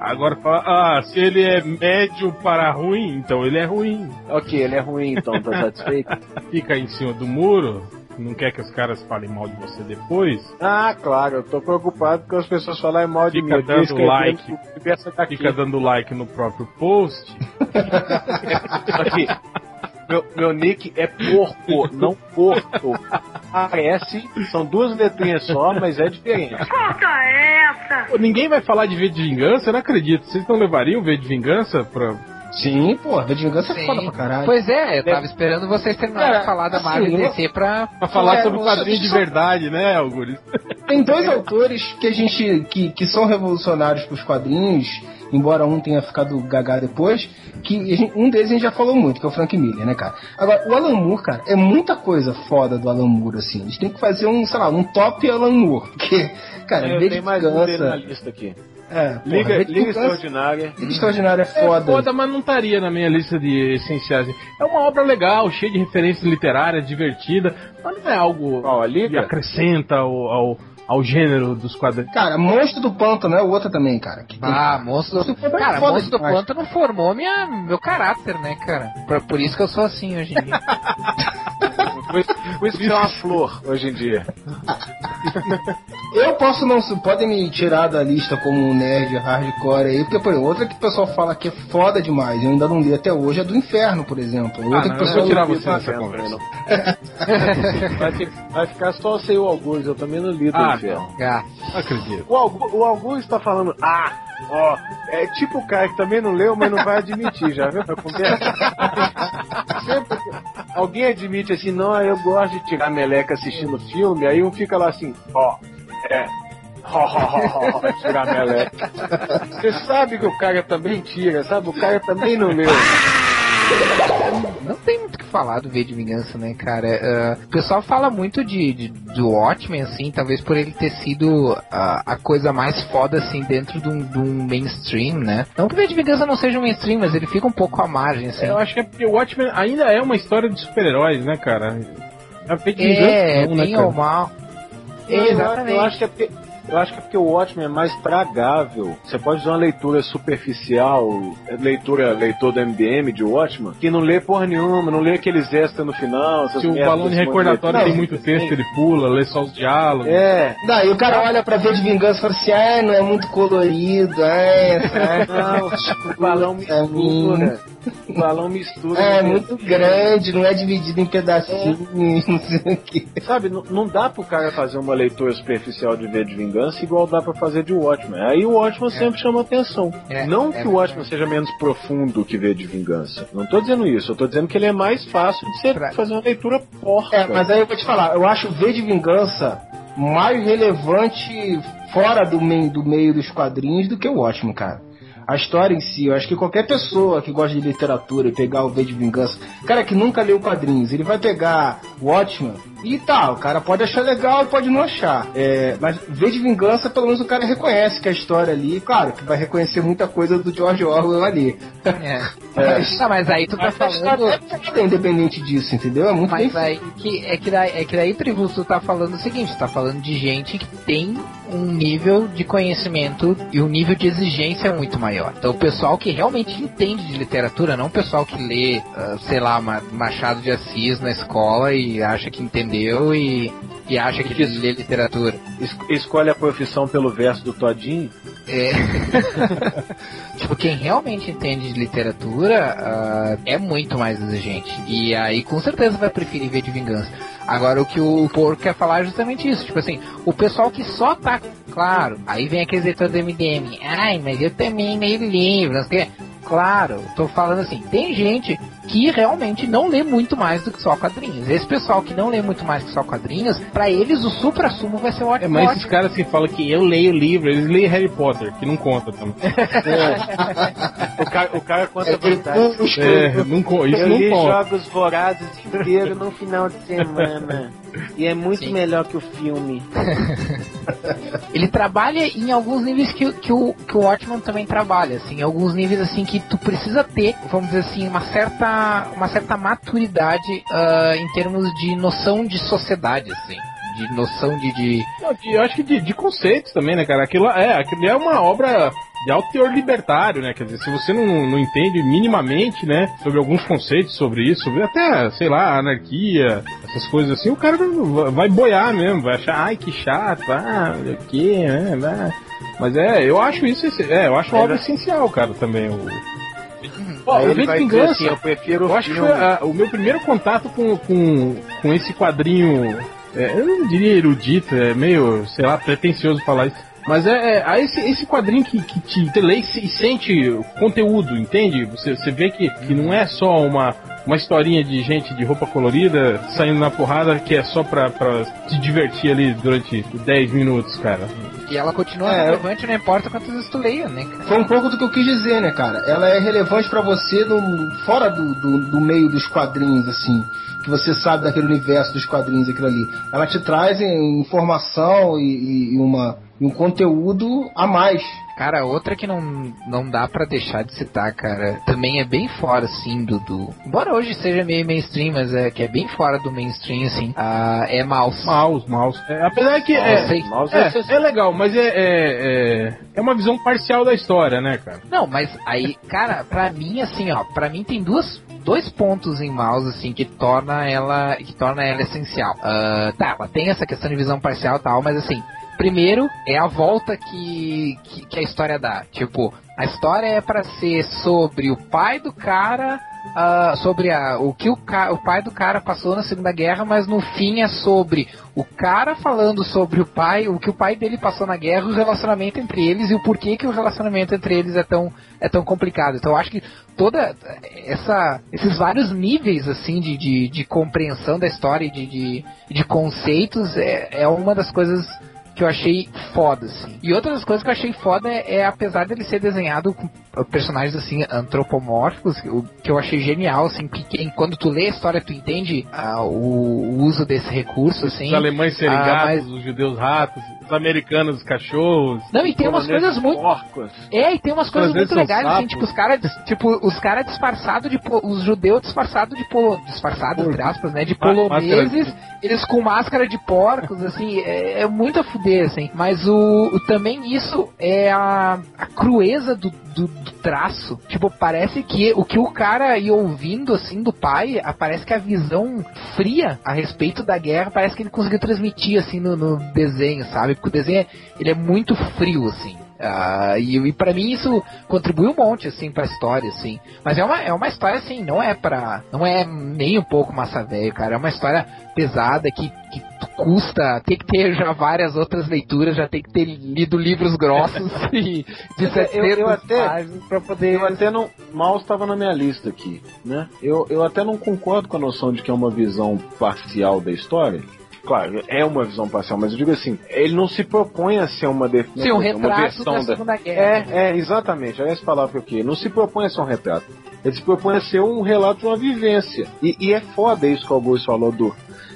Agora, fala, ah, se ele é médio para ruim, então ele é ruim. Ok, ele é ruim, então, tá satisfeito? (laughs) Fica em cima do muro, não quer que os caras falem mal de você depois. ah, claro, eu tô preocupado porque as pessoas falam mal de Fica mim. dando Diz é like. daqui. Fica dando like no próprio post. Aqui. Meu, meu nick é porco, não porco. Parece, são duas letrinhas só, mas é diferente. Pô, ninguém vai falar de V de Vingança, eu não acredito. Vocês não levariam V de Vingança pra. Sim, pô, V de Vingança é Sim. foda pra caralho. Pois é, eu tava esperando vocês terminarem Cara, de falar da assim, Marvel e eu- DC pra. Pra falar É, sobre você- quadrinho de verdade, né, Augusto? Tem dois autores que a gente. que, que são revolucionários pros quadrinhos, embora um tenha ficado gagá depois, que gente- um deles a gente já falou muito, que é o Frank Miller, né, cara? Agora, o Alan Moore, cara, é muita coisa foda do Alan Moore, assim. A gente tem que fazer um, sei lá, um top Alan Moore. Porque, cara, Eu V de tenho mais um dele na lista aqui. É, porra, Liga, Extraordinária. Liga Extraordinária é É foda. foda, mas não estaria na minha lista de essenciais. É uma obra legal, cheia de referências literárias, divertida, mas não é algo Qual, que acrescenta ao, ao, ao gênero dos quadrinhos. Cara, Monstro do Pântano é outra também, cara. que Ah, monstro do... Cara, é monstro do foda pântano formou minha, meu caráter, né, cara? Por, por isso que eu sou assim hoje em dia. (laughs) Que você é uma flor hoje em dia. Eu posso não. Podem me tirar da lista como um nerd hardcore aí, porque, por exemplo, outra que o pessoal fala que é foda demais, eu ainda não li até hoje, é do Inferno, por exemplo. Outra Ah, que não, o eu pessoal. vou tirar você dessa conversa. não. (laughs) Vai, fi- vai ficar só sem o Augusto, eu também não li do Ah, inferno. Ah, Não acredito. O, Augu- o Augusto tá falando, ah, ó, é tipo o cara que também não leu, mas não vai admitir, já viu? Sempre alguém admite assim, não, eu gosto de tirar meleca assistindo filme, aí um fica lá assim, ó, é, tirar meleca. Você sabe que o cara também tira, sabe? O cara também não leu. Não tem muito o que falar do V de Vingança, né, cara? Ah, o pessoal fala muito de, de- do Watchmen, assim, talvez por ele ter sido ah, a coisa mais foda, assim, dentro de um, de um mainstream, né? Não que o V de Vingança não seja um mainstream, mas ele fica um pouco à margem, assim. Eu acho que é porque o Watchmen ainda é uma história de super-heróis, né, cara? A V de É, Vingança não, né, bem cara? ou mal. Eu- Eu, Exatamente. acho que é porque, eu acho que é porque o Watchmen é mais tragável. Você pode usar uma leitura superficial, leitura, leitor do MDM de Watchmen, que não lê porra nenhuma, não lê aqueles extras no final. essas Se o balão de monte recordatório tem muito texto, ele pula, lê só os diálogos. É. Daí o cara olha pra ver de vingança e fala assim, ah, não é muito colorido, é, sabe? (laughs) Não, o balão mistura. O balão mistura. É muito grande, não é dividido em pedacinhos, (laughs) não sei o que. Sabe, não, não dá pro cara fazer uma leitura superficial de V de Vingança igual dá pra fazer de Watchmen. Aí o Watchmen sempre chama atenção. É, não é que o Watchmen seja menos profundo que V de Vingança. Não tô dizendo isso. Eu tô dizendo que ele é mais fácil de você Pra- fazer uma leitura porca. É, mas aí eu vou te falar, eu acho o V de Vingança mais relevante fora do meio, do meio dos quadrinhos do que o Watchmen, cara. A história em si, eu acho que qualquer pessoa que gosta de literatura e pegar o V de Vingança, cara que nunca leu quadrinhos, ele vai pegar Watchmen E tá, o cara pode achar legal e pode não achar. É, mas V de Vingança, pelo menos o cara reconhece que a história ali, claro, que vai reconhecer muita coisa do George Orwell ali. É. (laughs) Mas, não, mas aí tu tá falando. é independente disso, entendeu? É muito bem Mas aí que, é, que daí, é que daí, Tribus, tu tá falando o seguinte, tu tá falando de gente que tem um nível de conhecimento e um nível de exigência muito maior. Então o pessoal que realmente entende de literatura, não o pessoal que lê, ah, sei lá, Ma- Machado de Assis na escola e acha que entendeu e, e acha que lê literatura. Es- escolhe a profissão pelo verso do Todinho. É. (laughs) tipo, quem realmente entende de literatura ah, é muito mais exigente. E aí com certeza vai preferir ver de vingança. Agora o que o Porco quer falar é justamente isso. Tipo assim, o pessoal que só tá. Claro, aí vem aqueles leitores do MDM. Ai, mas eu também leio livro, não sei o quê. Claro, tô falando assim, tem gente que realmente não lê muito mais do que só quadrinhos. Esse pessoal que não lê muito mais que só quadrinhos, pra eles o supra-sumo vai ser É, ótimo. mas esses caras que falam que eu leio livro, eles leem Harry Potter, que não conta também. (laughs) O cara, o cara conta É a verdade. É, não, isso Eu não li conta. jogos vorazes inteiro no final de semana. E é muito Sim. melhor que o filme. (laughs) Ele trabalha em alguns níveis que, que, o, que o Watchman também trabalha, assim, em alguns níveis assim que tu precisa ter, vamos dizer assim, uma certa, uma certa maturidade ah, em termos de noção de sociedade, assim, de noção de, de Não, de- Eu acho que de, de conceitos também, né, cara? Aquilo é, aquilo é uma obra de alto teor libertário, né? Quer dizer, se você não, não entende minimamente, né, sobre alguns conceitos sobre isso, sobre até, sei lá, anarquia, essas coisas assim, o cara vai- boiar mesmo, vai achar, ai, que chato, ah, o que, né, né? Mas é, eu acho isso, é, eu acho uma Aí obra vai- essencial, cara, também. O... Aí o ele V de vai dizer Vingança, assim, eu prefiro eu acho que foi ah, o meu primeiro contato com, com, com esse quadrinho. é, eu não diria erudito, é meio, sei lá, pretencioso falar isso. Mas é, é esse, esse quadrinho que, que te te lê e se- sente o conteúdo, entende? Você, você vê que, que não é só uma, uma historinha de gente de roupa colorida saindo na porrada que é só pra, pra se divertir ali durante 10 minutos, cara. e ela continua É, relevante, não importa quantas vezes tu leia, né, cara? Foi um pouco do que eu quis dizer, né, cara? Ela é relevante pra você no, fora do, do, do meio dos quadrinhos, assim. Que você sabe daquele universo dos quadrinhos, aquilo ali. Ela te traz em- informação e, e- uma, e um conteúdo a mais. Cara, outra que não, não dá pra deixar de citar, cara, também é bem fora, assim, do, do... Embora hoje seja meio mainstream, mas é que é bem fora do mainstream, assim, ah, é Mouse. Mouse, mouse. É, apesar que Mouse, é. Mouse é, é- é legal, mas é, é, é, é uma visão parcial da história, né, cara? Não, mas aí, cara, pra mim, assim, ó, pra mim tem duas, dois pontos em Mouse, assim, que torna ela, que torna ela essencial. Ah, tá, ela tem essa questão de visão parcial e tal, mas assim, primeiro é a volta que, que, que a história dá. Tipo, a história é pra ser sobre o pai do cara, ah, sobre a, o que o, ca, o pai do cara passou na Segunda Guerra, mas no fim é sobre o cara falando sobre o pai, o que o pai dele passou na guerra, o relacionamento entre eles e o porquê que o relacionamento entre eles é tão, é tão complicado. Então eu acho que toda essa esses vários níveis assim de, de, de compreensão da história e de, de, de conceitos é, é uma das coisas que eu achei foda, assim. E outra das coisas que eu achei foda é, é, apesar dele ser desenhado com personagens assim antropomórficos, o que eu achei genial, assim, que quando tu lê a história tu entende ah, o, o uso desse recurso, assim. Os alemães serem Ah, gatos, mas- os judeus ratos, os americanos cachorros. Não, e tem umas coisas muito Porcos. É, e tem umas coisas muito legais, assim, tipo, os caras, tipo, os caras disfarçados de, po- os judeus disfarçados de polo, disfarçados, entre aspas, né, de poloneses, eles com máscara de porcos, assim, é, é muito a fuder, assim, mas o, o- também isso é a, a crueza do, do, do traço, tipo, parece que o que o cara ia ouvindo, assim, do pai, parece que a visão fria a respeito da guerra, parece que ele conseguiu transmitir, assim, no, no desenho, sabe, o desenho, é- ele é muito frio, assim, ah, e, e para mim isso contribui um monte assim pra história assim. Mas é uma, é uma história assim, não é pra. não é nem um pouco massa velho, cara. É uma história pesada que, que custa, tem que ter já várias outras leituras, já tem que ter lido livros grossos (laughs) e de 700 Eu- eu até- pra poder Eu até não. Mal estava na minha lista aqui, né? Eu, eu até não concordo com a noção de que é uma visão parcial da história. Claro, é uma visão parcial, mas eu digo assim, ele não se propõe a ser uma, def... Sim, um retrato versão da da. Segunda Guerra. É, é, exatamente, é essa palavra que eu queria. Não se propõe a ser um retrato. Ele se propõe a ser um relato de uma vivência. E, e é foda isso que o Augusto falou do,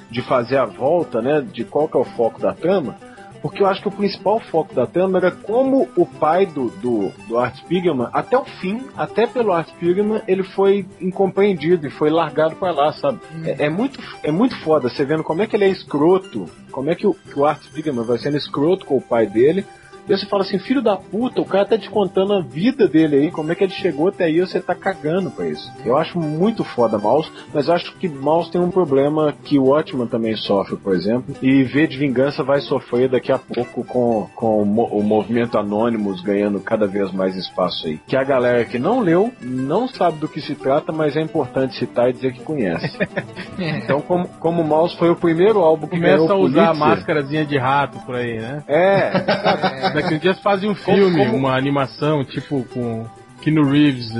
de fazer a volta, né? De qual que é o foco da trama. Porque eu acho que o principal foco da trama era como o pai do, do, do Art Spiegelman, até o fim, até pelo Art Spiegelman, ele foi incompreendido e foi largado para lá, sabe? É, é, muito, é muito foda você vendo como é que ele é escroto, como é que o, que o Art Spiegelman vai sendo escroto com o pai dele, e você fala assim, filho da puta, o cara tá te contando a vida dele aí, como é que ele chegou até aí, você tá cagando pra isso. Eu acho muito foda Mouse, mas acho que Mouse tem um problema que o Watchman também sofre, por exemplo, e V de Vingança vai sofrer daqui a pouco com, com o movimento Anonymous ganhando cada vez mais espaço aí. Que a galera que não leu, não sabe do que se trata, mas é importante citar e dizer que conhece. (laughs) então, como, como Mouse foi o primeiro álbum que Começa a usar Pulitzer, máscarazinha de rato por aí, né? É, (laughs) Daqui a dias fazem um filme, como- uma animação, tipo com Keanu Reeves.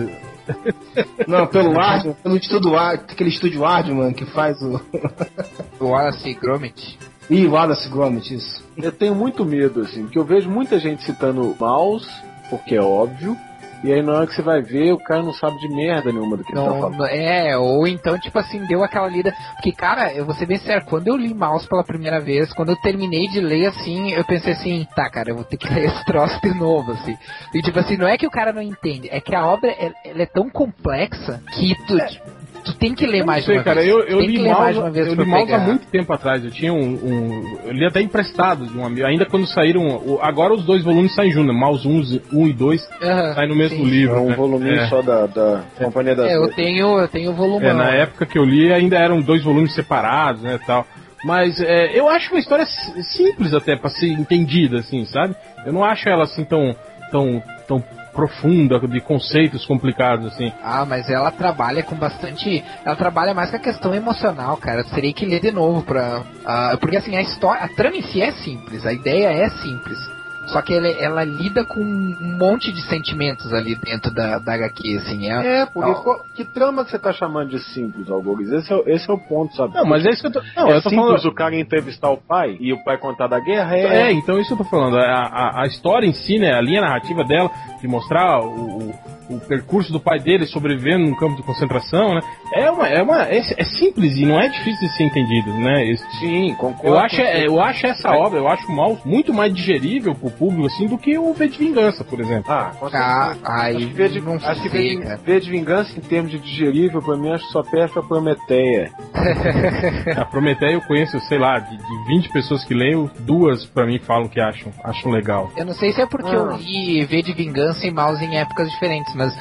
Não, pelo (laughs) Ardman, pelo estúdio Ard, aquele estúdio Ardman que faz o. O Wallace Gromit. Ih, Wallace Gromit, isso. Eu tenho muito medo, assim, porque eu vejo muita gente citando mouse, porque é óbvio, e aí na hora que você vai ver, o cara não sabe de merda nenhuma do que ele tá Não, falando. não- é, ou então, tipo assim, deu aquela lida. Porque, cara, eu vou ser bem sério, quando eu li Mouse pela primeira vez, quando eu terminei de ler assim, eu pensei assim, tá, cara, eu vou ter que (laughs) ler esse troço de novo, assim. E tipo assim, não é que o cara não entende, é que a obra ela, é tão complexa que tu, tu tem que ler mais sei, uma cara, vez. eu, eu tem li que ler mais Mouse, de uma vez eu li Mouse há muito tempo atrás. Eu tinha um, um- Eu li até emprestado de um amigo. Ainda quando saíram. o- Agora os dois volumes saem juntos, né? Mouse 1, e 2 Aham, saem no mesmo sim. livro. É um né? voluminho É. só da, da Companhia das É, eu tenho, eu tenho o volume. É, na época que eu li ainda eram dois volumes separados, né, tal. Mas é, eu acho uma história si- simples até pra ser entendida, assim, sabe? Eu não acho ela assim tão, tão, tão profunda, de conceitos complicados, assim. Ah, mas ela trabalha com bastante. Ela trabalha mais com a questão emocional, cara. Eu teria que ler de novo pra. ah, porque assim, a história. A trama em si é simples, a ideia é simples. Só que ela, ela lida com um monte de sentimentos ali dentro da, da HQ, assim. É, É, Ó. qual- que trama que você tá chamando de simples, Algoritmo? Esse é, o- esse é o ponto, sabe? Não, mas é isso que eu tô. Não, é eu tô simples falando. o cara entrevistar o pai e o pai contar da guerra? É, É, então isso eu tô falando. A, a, a história em si, né? A linha narrativa dela, de mostrar o, o, o percurso do pai dele sobrevivendo num campo de concentração, né? É uma. É, uma é, é simples e não é difícil de ser entendido, né? Esse- sim, concordo. Eu acho, é, eu acho essa obra, eu acho o mal muito mais digerível pro público assim do que o V de Vingança, por exemplo. Ah, com Ah, aí Acho que V de, não acho que V de-. V de Vingança, em termos de digerível, pra mim, acho que só perde pra Prometeia. (laughs) A Prometeia eu conheço, sei lá, de, de 20 pessoas que leio, duas pra mim falam que acham, acham legal. Eu não sei se é porque Ah. eu li V de Vingança e Mouse em épocas diferentes, mas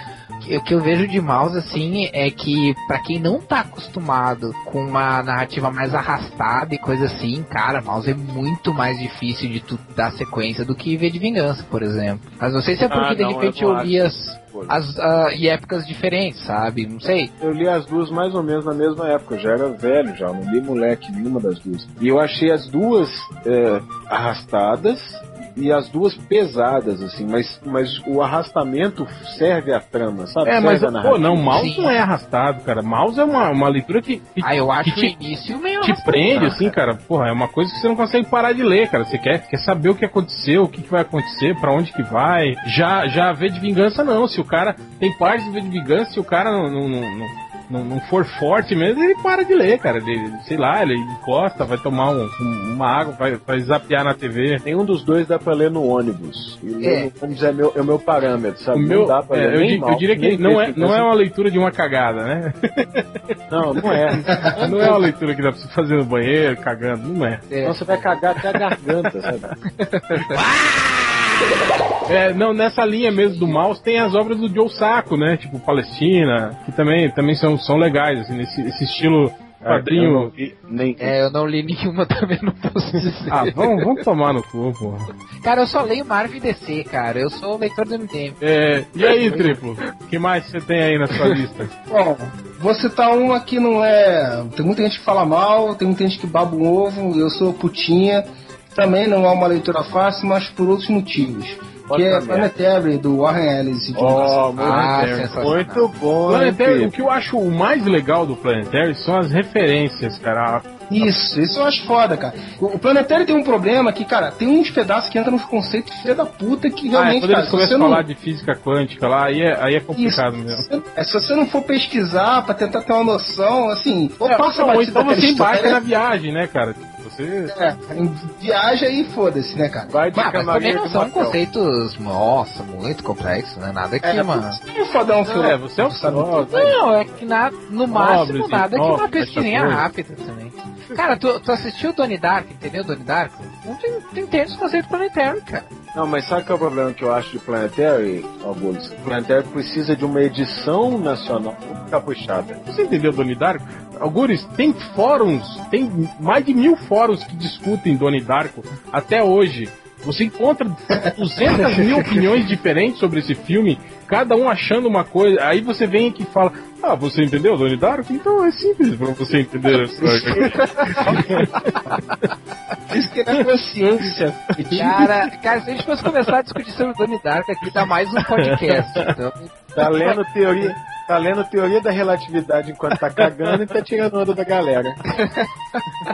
o que eu vejo de Mouse, assim, é que pra quem não tá acostumado com uma narrativa mais arrastada e coisa assim, cara, Mouse é muito mais difícil de tu dar sequência do que V de Vingança, por exemplo. Mas não sei se é porque Ah, de não, repente eu eu, li as, as ah, em épocas diferentes, sabe? Não sei. Eu li as duas mais ou menos na mesma época, eu já era velho já, não li moleque nenhuma das duas. E eu achei as duas é, arrastadas e as duas pesadas, assim, mas, mas o arrastamento serve à trama, sabe? É, Serve mas, à pô, não, Mouse Sim. não é arrastado, cara. Mouse é uma, uma leitura que, que, Ah, eu acho que o te, início meio te prende, assim, cara. Porra, é uma coisa que você não consegue parar de ler, cara. Você quer, quer saber o que aconteceu, o que, que vai acontecer, pra onde que vai. Já, já V de Vingança, não. Se o cara tem parte de V de Vingança, se o cara não, não, não, não- não, for forte mesmo, ele para de ler, cara. Ele, sei lá, ele encosta, vai tomar um- um- uma água, vai, vai zapear na TV. Nenhum dos dois dá pra ler no ônibus. E ler É. no ônibus é, meu, é o meu parâmetro, O sabe? meu, não dá pra é, ler eu, nem di- mal, eu diria que nem não é, não é Vingança. uma leitura de uma cagada, né? (laughs) Não, não é. Não é uma leitura que dá pra você fazer no banheiro, cagando, não é. É. Então você vai cagar até a garganta, sabe? (laughs) (laughs) É, não, nessa linha mesmo do Mouse tem as obras do Joe Sacco, né? Tipo Palestina, que também, também são, são legais, assim, nesse esse estilo Eu não quadrinho. vi nem... É, eu não li nenhuma (laughs) também, não posso dizer. Ah, vamos, vamos tomar no cu, porra. Cara, eu só leio Marvel e DC, cara. Eu sou leitor do MDM. É, e aí, Triplo? O que mais você tem aí na sua (laughs) lista? Bom, vou citar uma que não é. Tem muita gente que fala mal, tem muita gente que baba um ovo, eu sou putinha. Também não é uma leitura fácil, mas por outros motivos. Bota que é. Planetary, do Warren Ellis. de Oh, Ah, muito bom, Planetary, o que eu acho o mais legal do Planetary são as referências, cara. Isso, isso eu acho foda, cara. O, o Planetário tem um problema que, cara, tem uns pedaços que entram nos conceitos filha da puta que Ah, é, realmente, quando cara, eles se começam a não... falar de física quântica lá, aí é, aí é complicado Isso. mesmo. É, se você não for pesquisar pra tentar ter uma noção, assim, ou passa Não, então você embarca na viagem, né, cara? Você. É, viaja e foda-se, né, cara? Vai de Ah, mas também não são conceitos, nossa, muito complexos, né? Nada que É, uma... você é um fodão, filho. É, você é o sabe? foda. Não, é que na, no máximo nada que uma pesquisinha rápida também. Cara, tu, tu assistiu Donnie Dark, entendeu Donnie Dark? Não tem, tem entende os conceitos planetários, cara. Não, mas sabe qual é o problema que eu acho de Planetary, Augusto? Planetary precisa de uma edição nacional caprichada. Você entendeu, Donnie Darko? Algures, tem fóruns, tem mais de mil fóruns que discutem Donnie Darko até hoje. Você encontra (laughs) 200 mil opiniões diferentes sobre esse filme, cada um achando uma coisa. Aí você vem aqui e fala: Ah, você entendeu Donnie Darko? Então é simples pra você entender. essa (laughs) Isso que é consciência. Cara, cara, se a gente fosse começar a discutir sobre Donnie Dark aqui, dá mais um podcast. (laughs) Então, Tá lendo teoria, tá lendo teoria da relatividade enquanto tá cagando e tá tirando onda da galera.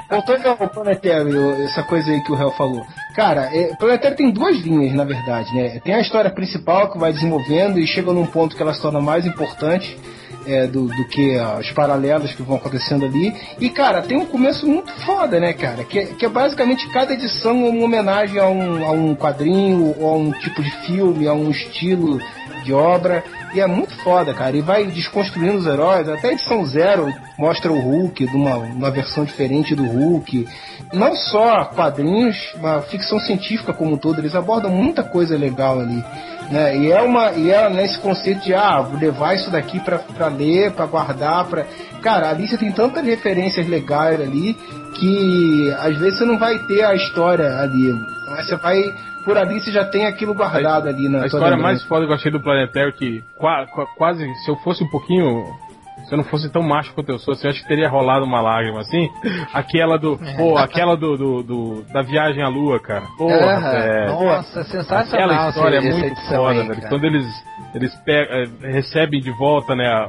Voltando ao Planetário, essa coisa aí que o Réu falou. Cara, é, Planetário tem duas linhas, na verdade, né? Tem a história principal que vai desenvolvendo e chega num ponto que ela se torna mais importante é, do, do que ah, os paralelos que vão acontecendo ali. E, cara, tem um começo muito foda, né, cara? Que, é- que é basicamente cada edição uma homenagem a um, a um quadrinho, ou a um tipo de filme, a um estilo de obra. E é muito foda, cara. E vai desconstruindo os heróis. Até a edição zero mostra o Hulk, de uma, uma versão diferente do Hulk. Não só quadrinhos, uma ficção científica como um todo. Eles abordam muita coisa legal ali. Né? E é uma e é nesse conceito de ah, vou levar isso daqui pra ler, pra guardar, pra. Cara, ali você tem tantas referências legais ali que às vezes você não vai ter a história ali. Mas você vai. Por ali você já tem aquilo guardado ali na A história mais foda que eu achei do Planetário que qua- qua- quase, se eu fosse um pouquinho. Se eu não fosse tão macho quanto eu sou, assim, eu acho que teria rolado uma lágrima, assim. Aquela do. Pô, aquela do, do, do- da viagem à lua, cara. Porra, velho. Nossa, sensacional Aquela história é muito foda, aí. Quando eles, eles pegam, eh, recebem de volta, né,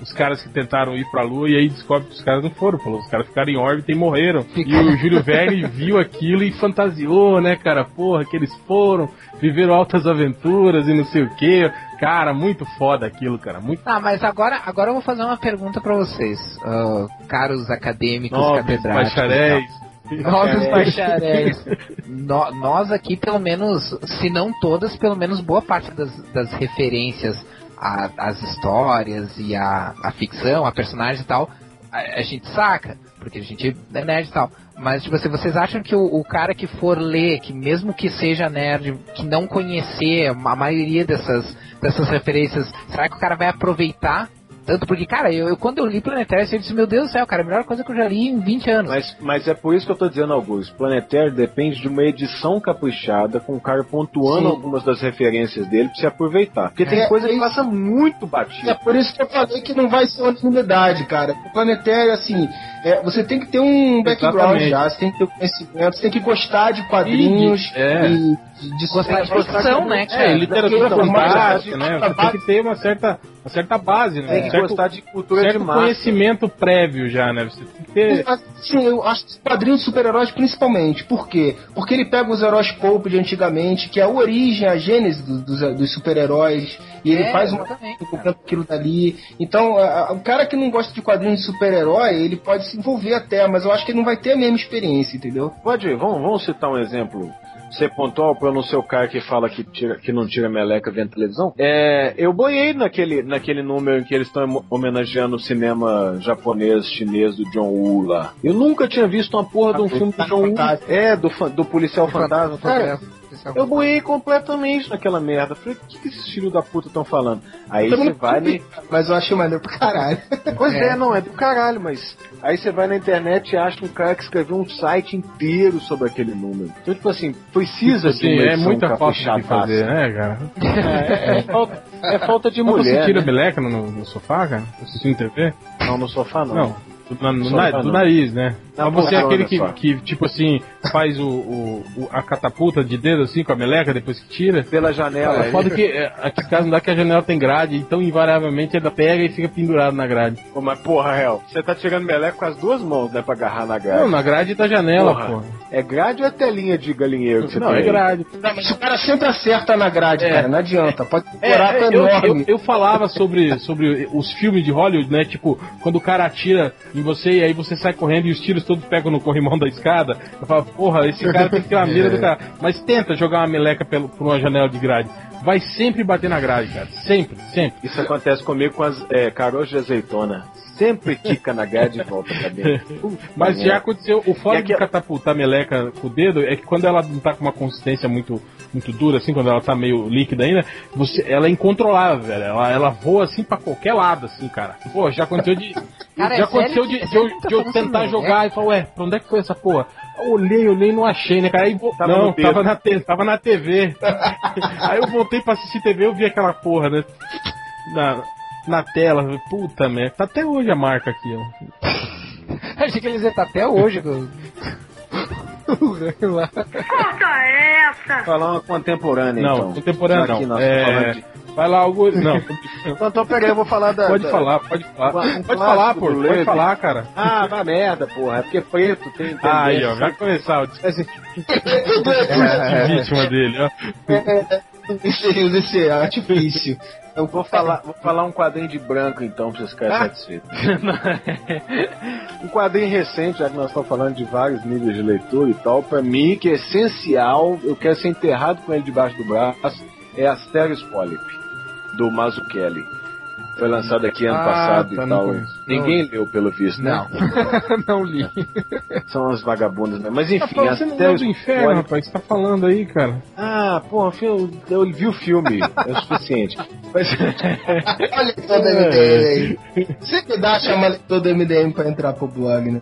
os caras que tentaram ir pra lua e aí descobrem que os caras não foram, falou, os caras ficaram em órbita e morreram. E o Júlio Verne (laughs) viu aquilo e fantasiou, né, cara, porra, que eles foram, viveram altas aventuras e não sei o que. Cara, muito foda aquilo, cara, muito Ah, mas agora, agora eu vou fazer uma pergunta pra vocês, ah, caros acadêmicos, nobres, catedráticos. bacharéis. Nós, (laughs) bacharéis. No- nós aqui, pelo menos, se não todas, pelo menos boa parte das, das referências às histórias e à, à ficção, a personagens e tal, a, a gente saca, porque a gente é nerd e tal. Mas, tipo assim, vocês acham que o, o cara que for ler, que mesmo que seja nerd, que não conhecer a maioria dessas, dessas referências, será que o cara vai aproveitar? Tanto porque, cara, eu, eu- quando eu li Planetário, eu disse, meu Deus do céu, cara, a melhor coisa que eu já li em 20 anos. Mas, mas é por isso que eu tô dizendo, Augusto. Planetário depende de uma edição caprichada, com o cara pontuando Sim. algumas das referências dele pra você aproveitar. Porque tem É, coisa que é passa muito É batida. por isso que eu falei que não vai ser unanimidade, cara. O planetário, assim, é, você tem que ter um background Exatamente. já, você tem que ter conhecimento, você tem que gostar de quadrinhos E- é. e de, de Gostar de ficção, né, cara? É, literatura Daquele fantástica, né? Você tem que ter uma certa, uma certa base, né? Certo, gostar de cultura de certo massa. conhecimento prévio já, né? Você tem que ter. Sim, eu acho que quadrinhos de super-heróis principalmente. Por quê? Porque ele pega os heróis pulp de antigamente, que é a origem, a gênese do- dos, dos super-heróis, e ele É, faz uma colocando aquilo dali. Então, a- a- o cara que não gosta de quadrinhos de super-herói, ele pode se envolver até, mas eu acho que ele não vai ter a mesma experiência, entendeu? Pode, vamos, vamos citar um exemplo. Ser pontual para não ser o cara que fala que, tira, que não tira meleca vendo televisão. É, eu boiei naquele, naquele número em que eles estão homenageando o cinema japonês, chinês do John Woo lá. Eu nunca tinha visto uma porra de um filme do John Woo. É, do, do policial fantasma. Cara, eu boiei completamente naquela merda. Falei, o que, que esses filhos da puta estão falando? Aí você vai. vi, Mas eu achei maneiro pra caralho. Pois é. não, é do caralho, mas aí você vai na internet e acha um cara que escreveu um site inteiro sobre aquele número. Então, tipo assim, precisa de Assim, uma é muita falta de fazer, né, cara? É, é falta, é falta de Não você mulher. tira né? meleca no, no sofá, cara? Assistindo TV? Não, no sofá não. Não. Do, na- no na- do nariz, né? Na Mas você é aquele que, que, tipo assim, faz o, o- o- a catapulta de dedo assim com a meleca depois que tira. Pela janela. É foda que é, aqui em casa não dá que a janela tem grade, então invariavelmente ela pega e fica pendurado na grade. Pô, mas porra, réu, você tá tirando meleco com as duas mãos, né, pra agarrar na grade. Não, na grade da janela, Porra. pô. É grade ou é telinha de galinheiro que você Não, tem é aí? grade. Não, mas o cara sempre acerta na grade, É. cara. Não adianta. Pode É, decorar é, até eu, enorme. eu, eu falava sobre, sobre os filmes de Hollywood, né? Tipo, quando o cara atira em você e aí você sai correndo e os tiros todos pegam no corrimão da escada. Eu falo, porra, esse cara tem que ter uma mira do (laughs) cara. Mas tenta jogar uma meleca pelo, por uma janela de grade. Vai sempre bater na grade, cara. Sempre, sempre. Isso acontece comigo com as é, caroças de azeitona. Sempre quica na grade e volta pra dentro. (laughs) Mas já aconteceu, o foda E aqui- de catapultar a meleca com o dedo é que quando ela não tá com uma consistência muito, muito dura, assim, quando ela tá meio líquida ainda, você, ela é incontrolável, velho. Ela, ela voa assim pra qualquer lado, assim, cara. Pô, já aconteceu de. (laughs) Cara, é já aconteceu sério de, que- de eu, que tá de eu tentar jogar e falar, ué, pra onde é que foi essa porra? Eu olhei, olhei, não achei, né, cara? Aí, vo- Tava não, tava na, te- tava na TV. (laughs) Aí eu voltei pra assistir TV eu vi aquela porra, né? Na, na tela, puta merda. Tá até hoje a marca aqui, ó. (laughs) Achei que eles iam estar até hoje. com- o ranho lá. Falar uma contemporânea, Não, então. que não. falando É, de- vai lá, algo. (laughs) Não, Então, então peraí, eu vou falar da... pode da- falar, pode falar. Um Pode falar, pô, pode falar, cara. Ah, vai merda, porra. É porque preto tem... tem (laughs) Aí, ó, vai começar o Esse- de vítima dele, ó. Esse, esse artifício. Eu vou falar, vou falar um quadrinho de branco então pra vocês ficarem satisfeitos. um quadrinho recente, já que nós estamos falando de vários níveis de leitura e tal, pra mim que é essencial, eu quero ser enterrado com ele debaixo do braço, é Asterios Polyp, do Mazzucchelli. Foi lançado aqui ano Ah, passado tá, e não tal. Ninguém leu pelo visto, né? Não. (laughs) não li. São as vagabundas, né? Mas enfim, falando, você não é Asterios do inferno, Polyp- rapaz, você tá falando aí, cara. Ah, pô, eu, eu vi o filme, é o suficiente. Mas, (laughs) Olha todo MDM aí. Sempre dá chamar todo MDM pra entrar pro blog, né?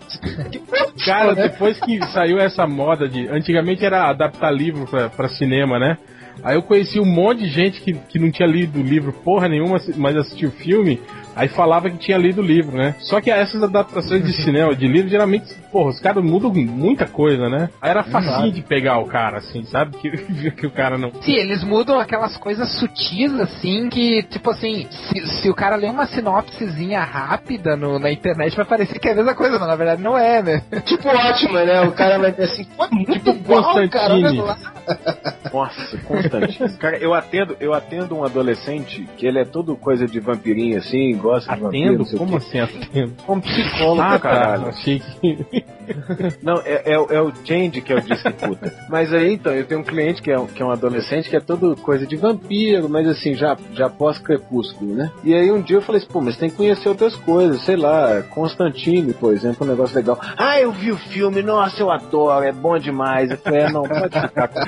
Cara, (laughs) depois que saiu essa moda de. Antigamente era adaptar livro pra, pra cinema, né? Aí eu conheci um monte de gente que, que não tinha lido o livro porra nenhuma, mas assistiu o filme, aí falava que tinha lido o livro, né? Só que essas adaptações de cinema, de livro, geralmente, porra, os caras mudam muita coisa, né? Aí era facinho de pegar o cara, assim, sabe? Que, (laughs) que o cara não. Sim, eles mudam aquelas coisas sutis, assim, que, tipo assim, se, se o cara ler uma sinopsezinha rápida no- na internet, vai parecer que é a mesma coisa, mas na verdade não é, né? Tipo ótimo, né? O cara vai ter assim, pô, muito Tipo bom, cara, Constantine. olha lá. (laughs) Nossa, constante. (laughs) Cara, eu atendo, eu atendo um adolescente que ele é todo coisa de vampirinho assim, gosta de vampiro, Atendo? Como assim atendo? Como psicólogo, Ah, caralho. Achei que. (laughs) Não, é, é, o- é o Change que é o disque puta. Mas aí, então, eu tenho um cliente que é, um- que é um adolescente que é todo coisa de vampiro, mas assim, já, já pós-crepúsculo, né? E aí um dia eu falei assim, pô, mas tem que conhecer outras coisas, sei lá, Constantine, por exemplo, um negócio legal. Ah, eu vi o filme, nossa, eu adoro, é bom demais. Eu falei, é, não, pode ficar com,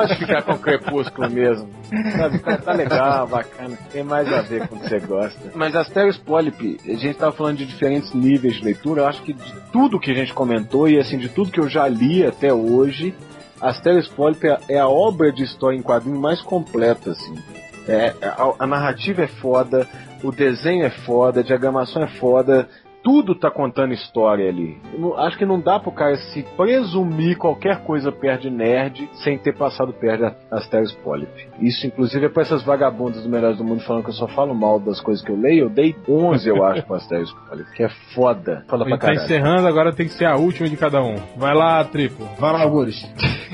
pode ficar com o crepúsculo mesmo. Sabe, tá, tá legal, bacana, tem mais a ver com o que você gosta. Mas Asterios Polyp, a gente tava falando de diferentes níveis de leitura, eu acho que de tudo que a gente comentou e assim, de tudo que eu já li até hoje, Asterios Polyp é- é a obra de história em quadrinho mais completa, assim. É, a, a narrativa é foda, o desenho é foda, a diagramação é foda, tudo tá contando história ali. Eu acho que não dá pro cara se presumir qualquer coisa perto de nerd sem ter passado perto de Asterios Polyp. Isso, inclusive, é pra essas vagabundas do Melhores do Mundo falando que eu só falo mal das coisas que eu leio. Eu dei 11, eu acho, pro Asterios Polyp, que é foda. Fala pra tá caralho. encerrando, agora tem que ser a última de cada um. Vai lá, triplo. Vai lá, Algures.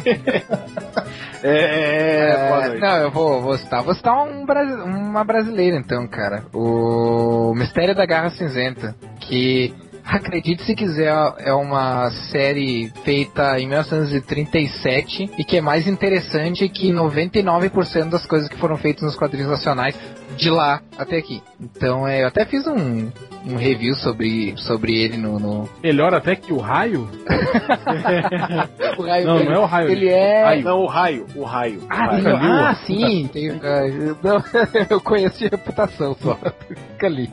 (laughs) É, é, boa noite. não, eu vou, vou citar. Vou citar um uma brasileira, então, cara. O Mistério da Garra Cinzenta. Que, acredite se quiser, é uma série feita em 1937 e que é mais interessante que 99% das coisas que foram feitas nos quadrinhos nacionais de lá até aqui. Então, é, eu até fiz um, um review sobre, sobre ele no, no... Melhor até que o raio? (laughs) O raio Não, dele. não é o raio. Ele é... Raio. Não, o raio, o raio. o Ah, raio. Nunca liu? ah, sim, tem, não, (laughs) eu conheço de reputação só. Fica ali.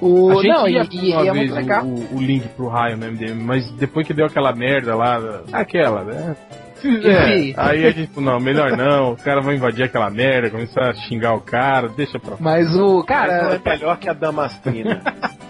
O, A gente não, e, ia e- e uma é vez muito legal. o, o link pro raio no MDM, mas depois que deu aquela merda lá, aquela, né? É, aí a gente falou, não, melhor não, os caras vão invadir aquela merda, começar a xingar o cara, deixa pra Mas o. Mas Cara, é melhor que a Damastrina. (laughs)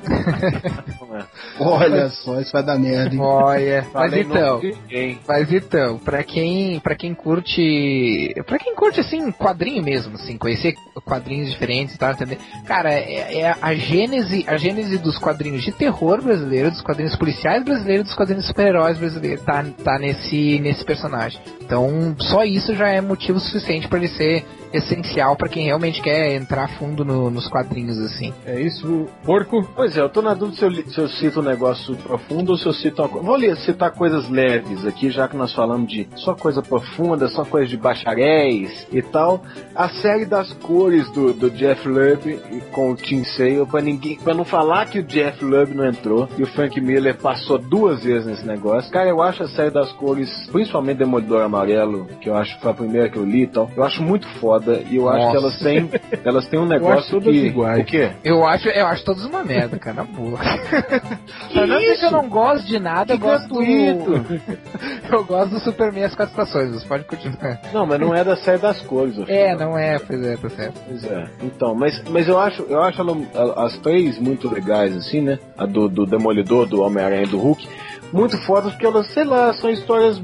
Olha. Só, isso vai dar merda, hein? Olha, mas então, de ninguém. mas então, pra quem, pra quem curte, pra quem curte assim, quadrinho mesmo, assim, conhecer quadrinhos diferentes e tal, entender? Cara, é, é a gênese, a gênese dos quadrinhos de terror brasileiro, dos quadrinhos policiais brasileiros, dos quadrinhos super-heróis brasileiros, tá, tá nesse, nesse personagem. Então, só isso já é motivo suficiente pra ele ser essencial pra quem realmente quer entrar fundo no- nos quadrinhos, assim. É isso, porco. Pois é, eu tô na dúvida se eu, se eu cito um negócio profundo ou se eu cito uma coisa. Vou li- citar coisas leves aqui, já que nós falamos de só coisa profunda, só coisa de bacharéis e tal. A série das cores do, do Jeff Lubb com o Tim Sale, pra, ninguém, pra não falar que o Jeff Lubb não entrou e o Frank Miller passou duas vezes nesse negócio. Cara, eu acho a série das cores, principalmente Demolidor Amarelo, que eu acho que foi a primeira que eu li e tal, eu acho muito foda e eu acho que elas têm, (laughs) elas têm um acho negócio todas que. iguais. O quê? Eu acho, eu acho todos uma merda, cara, na boa. (laughs) Pra não dizer que eu não gosto de nada, eu Que gosto do... gratuito. (laughs) Eu gosto do Superman as quatro estações, você pode continuar. Não, mas não é da série das cores. ô É, não é, pois é, tá certo. Pois é. Então, mas, mas eu acho, eu acho ela- as três muito legais, assim, né? A do, do Demolidor, do Homem-Aranha e do Hulk. Muito fodas, porque elas, sei lá, são histórias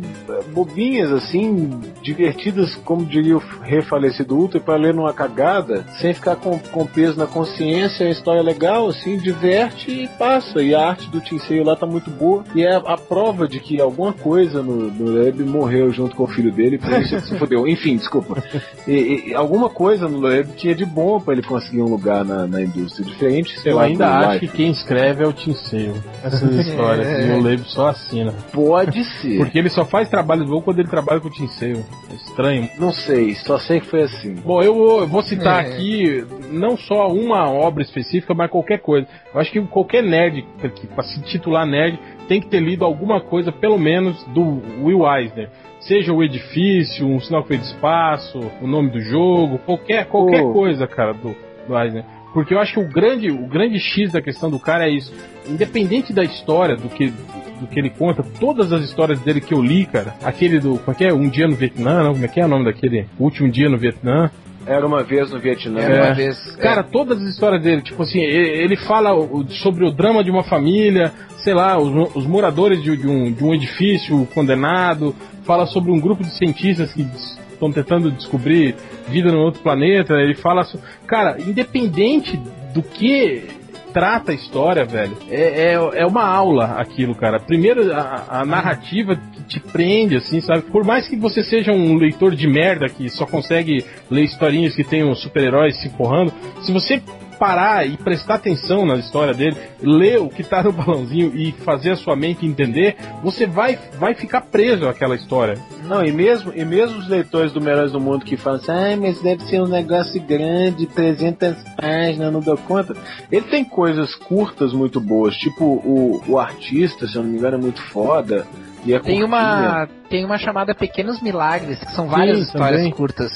bobinhas, assim, divertidas, como diria o refalecido Ultra, pra ler numa cagada, sem ficar com, com peso na consciência. É uma história legal, assim, diverte e passa. E a arte do Sale lá tá muito boa. E é a prova de que alguma coisa no, no Leb morreu junto com o filho dele, por isso ele se fudeu. (laughs) Enfim, desculpa. E, e alguma coisa no Loeb tinha de bom pra ele conseguir um lugar na, na indústria. Diferente, sei Eu lá, ainda acho Life. que quem escreve é o Sale. Essas (laughs) histórias. É. E o Leib só assina. Pode ser. Porque ele só faz trabalho bom quando ele trabalha com o Sale. É estranho. Não sei, só sei que foi assim. Bom, eu vou, eu vou citar É. aqui não só uma obra específica, mas qualquer coisa. Eu acho que qualquer nerd, que para se titular nerd, tem que ter lido alguma coisa, pelo menos, do Will Eisner. Seja o edifício, um sinal que foi de espaço, o nome do jogo, qualquer, qualquer Oh. coisa, cara, do, do Eisner. Porque eu acho que o grande, o grande X da questão do cara é isso. Independente da história, do que, do que ele conta, todas as histórias dele que eu li, cara, aquele do. Como é que é? Um dia no Vietnã, não? Como é que é o nome daquele? O último dia no Vietnã. Era uma vez no Vietnã. Era É. uma vez. Cara, todas as histórias dele, tipo assim, ele fala sobre o drama de uma família, sei lá, os, os moradores de, de um, de um edifício condenado, fala sobre um grupo de cientistas que estão tentando descobrir vida no outro planeta, ele fala. so- Cara, independente do que trata a história, velho, é, é, é uma aula aquilo, cara. Primeiro, a, a narrativa que te prende, assim, sabe? Por mais que você seja um leitor de merda que só consegue ler historinhas que os super-heróis se porrando, se você parar e prestar atenção na história dele, ler o que tá no (laughs) balãozinho e fazer a sua mente entender, você vai, vai ficar preso àquela história. Não, e mesmo, e mesmo os leitores do Melhores do Mundo que falam assim, ah, mas deve ser um negócio grande, 300 páginas, não dou conta. Ele tem coisas curtas muito boas, tipo o, o artista, se eu não me engano, é muito foda. E é Tem curtinha. uma, tem uma chamada Pequenos Milagres, que são várias Sim, histórias também. curtas.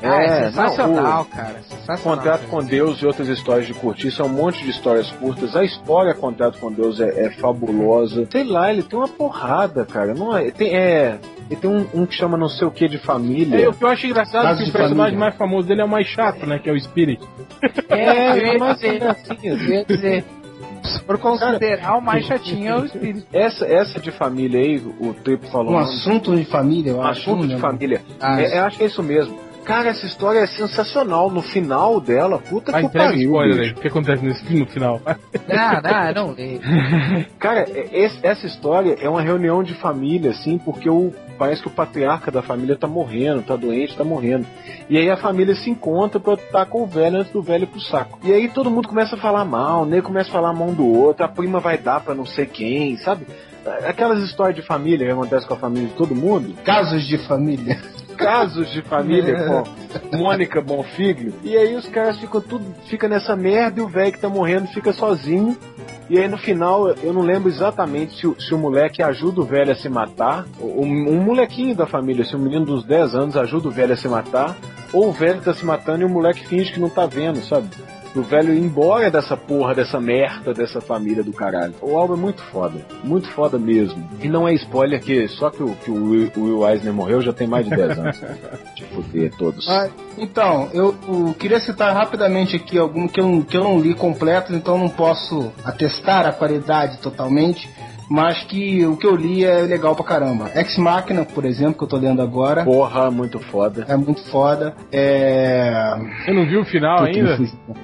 É, ah, é não, sensacional, cara. Sensacional. Contrato cara. com Deus e outras histórias de curtir, é um monte de histórias curtas. A história Contrato com Deus é, é fabulosa. Sei lá, ele tem uma porrada, cara. Não é, tem, é, ele tem um, um que chama não sei o que de família. É, o que eu acho engraçado é que de o personagem família. mais famoso dele é o mais chato, né? Que é o Spirit. É, eu ia mas dizer, gracinhas. eu ia dizer. For considerar o mais chatinho é o espírito. Essa, essa de família aí, o Tripo falou. Um um assunto de família, eu acho. assunto de né? família. Ah, É, eu acho que é isso mesmo. Cara, essa história é sensacional. No final dela, puta Vai que pariu. spoiler bicho. aí. O que acontece nesse, no final? (laughs) Não, não, não leio. (laughs) Cara, é- esse- essa história é uma reunião de família, assim, porque o, parece que o patriarca da família tá morrendo, tá doente, tá morrendo. E aí a família se encontra pra estar com o velho antes do velho ir pro saco. E aí todo mundo começa a falar mal, o nego começa a falar mal um do outro, a prima vai dar pra não sei quem, sabe? Aquelas histórias de família que acontecem com a família de todo mundo. Casos de família. Casos de família com (laughs) Mônica Bonfiglio. E aí os caras ficam tudo, fica nessa merda e o velho que tá morrendo fica sozinho. E aí no final, eu não lembro exatamente se, o- se o moleque ajuda o velho a se matar, ou um, um molequinho da família, se um menino dos 10 anos ajuda o velho a se matar, ou o velho tá se matando e o moleque finge que não tá vendo, sabe? Do velho ir embora dessa porra, dessa merda, dessa família do caralho. O álbum é muito foda. Muito foda mesmo. E não é spoiler que só que o, que o Will, o Will Eisner morreu já tem mais de 10 anos. (laughs) de fuder todos. Ah, então, eu, eu queria citar rapidamente aqui algum que eu, que eu não li completo, então não posso atestar a qualidade totalmente mas que o que eu li é legal pra caramba. Ex Machina, por exemplo, que eu tô lendo agora. Porra, muito foda. É muito foda. É. Você não viu o final ainda?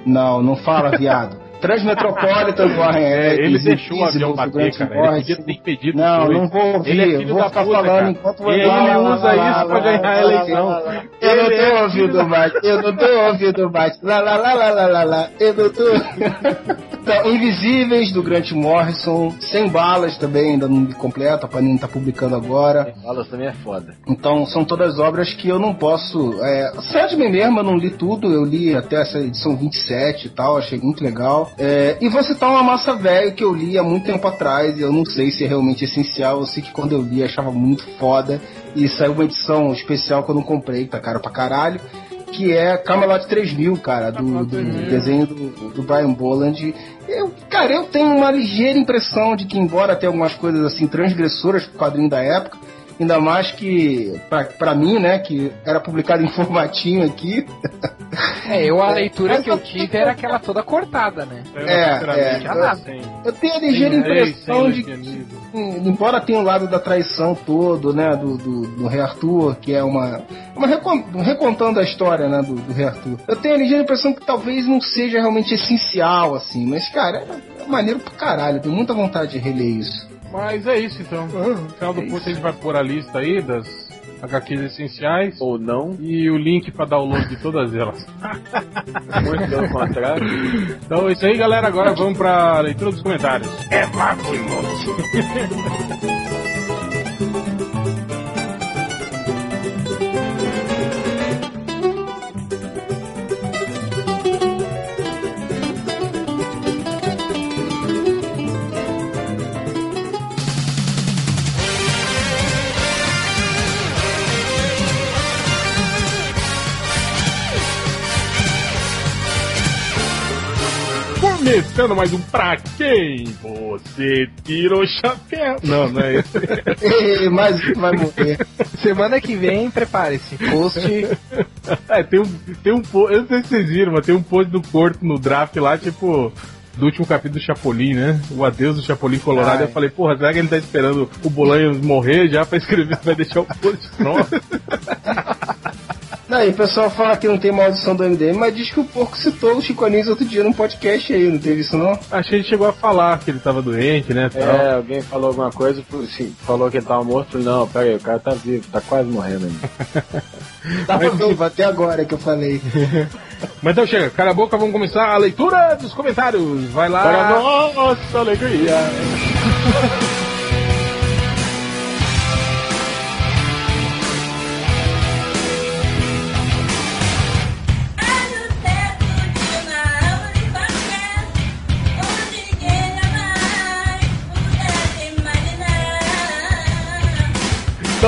Não, não fala, viado. (laughs) Transmetropolitan (laughs) Warren é, Ele deixou o avião bater, cara. Ele podia ter impedido Não, não vou ouvir. Ele é filho vou da ficar puta, falando enquanto ele usa isso pra ganhar a eleição. (laughs) Eu não Ele tô é ouvindo mais. Eu não tô ouvindo mais. Lá, lá, lá, lá, lá, lá, lá. Eu não tô. (laughs) Então, Invisíveis, do Grant Morrison. Sem balas também, ainda não completa. A Panini tá publicando agora. Balas também é foda. Então, são todas obras que eu não posso. É, Sandman mesmo, eu não li tudo. Eu li até essa edição 27 e tal. Achei muito legal. É, e vou citar uma massa velha que eu li há muito tempo atrás. e Eu não sei se é realmente essencial. Eu sei que quando eu li, achava muito foda. E saiu uma edição especial que eu não comprei, tá caro pra caralho. Que é Camelot 3000, cara, do, do desenho do, do Brian Boland. Eu, cara, eu tenho uma ligeira impressão de que, embora tenha algumas coisas assim transgressoras pro quadrinho da época, ainda mais que, pra, pra mim, né, que era publicado em formatinho aqui. É, eu a leitura que eu tive era aquela toda cortada, né? É, é. Já nada. Eu tenho a ligeira Sem rei, impressão de que, embora tenha o lado da traição todo, né, do, do, do Rei Arthur, que é uma, uma recon- recontando a história, né, do, do Rei Arthur. Eu tenho a ligeira impressão que talvez não seja realmente essencial, assim, mas, cara, é, é maneiro pra caralho, eu tenho muita vontade de reler isso. Mas é isso então. No final do curso a gente vai pôr a lista aí das HQs essenciais Ou não. e o link pra download de todas elas. (laughs) Muito contrário. Então é isso aí, galera. Agora vamos pra leitura dos comentários. É Papo (laughs) Começando mais um Pra Quem Você Tirou o Chapéu. Não, não é mais um que vai morrer. Semana que vem, prepare-se. Post. É, tem um, tem um post, eu não sei se vocês viram, mas tem um post do Corto no draft lá, tipo, do último capítulo do Chapolin, né? O adeus do Chapolin Colorado. Ai. Eu falei, porra, será que ele tá esperando o Bolanhos morrer já pra escrever, vai deixar o post pronto? (laughs) Não, e o pessoal fala que não tem maldição do MDM, mas diz que o porco citou o Chico Anísio outro dia num podcast aí, não teve isso não? Achei que ele chegou a falar que ele tava doente, né? Tal. É, alguém falou alguma coisa, assim, falou que ele tava morto. Falei, não, pera aí, o cara tá vivo, tá quase morrendo ainda. (laughs) Tava vivo até agora que eu falei. (laughs) Mas então chega, cara a boca, vamos começar a leitura dos comentários. Vai lá. Para nossa alegria. (laughs)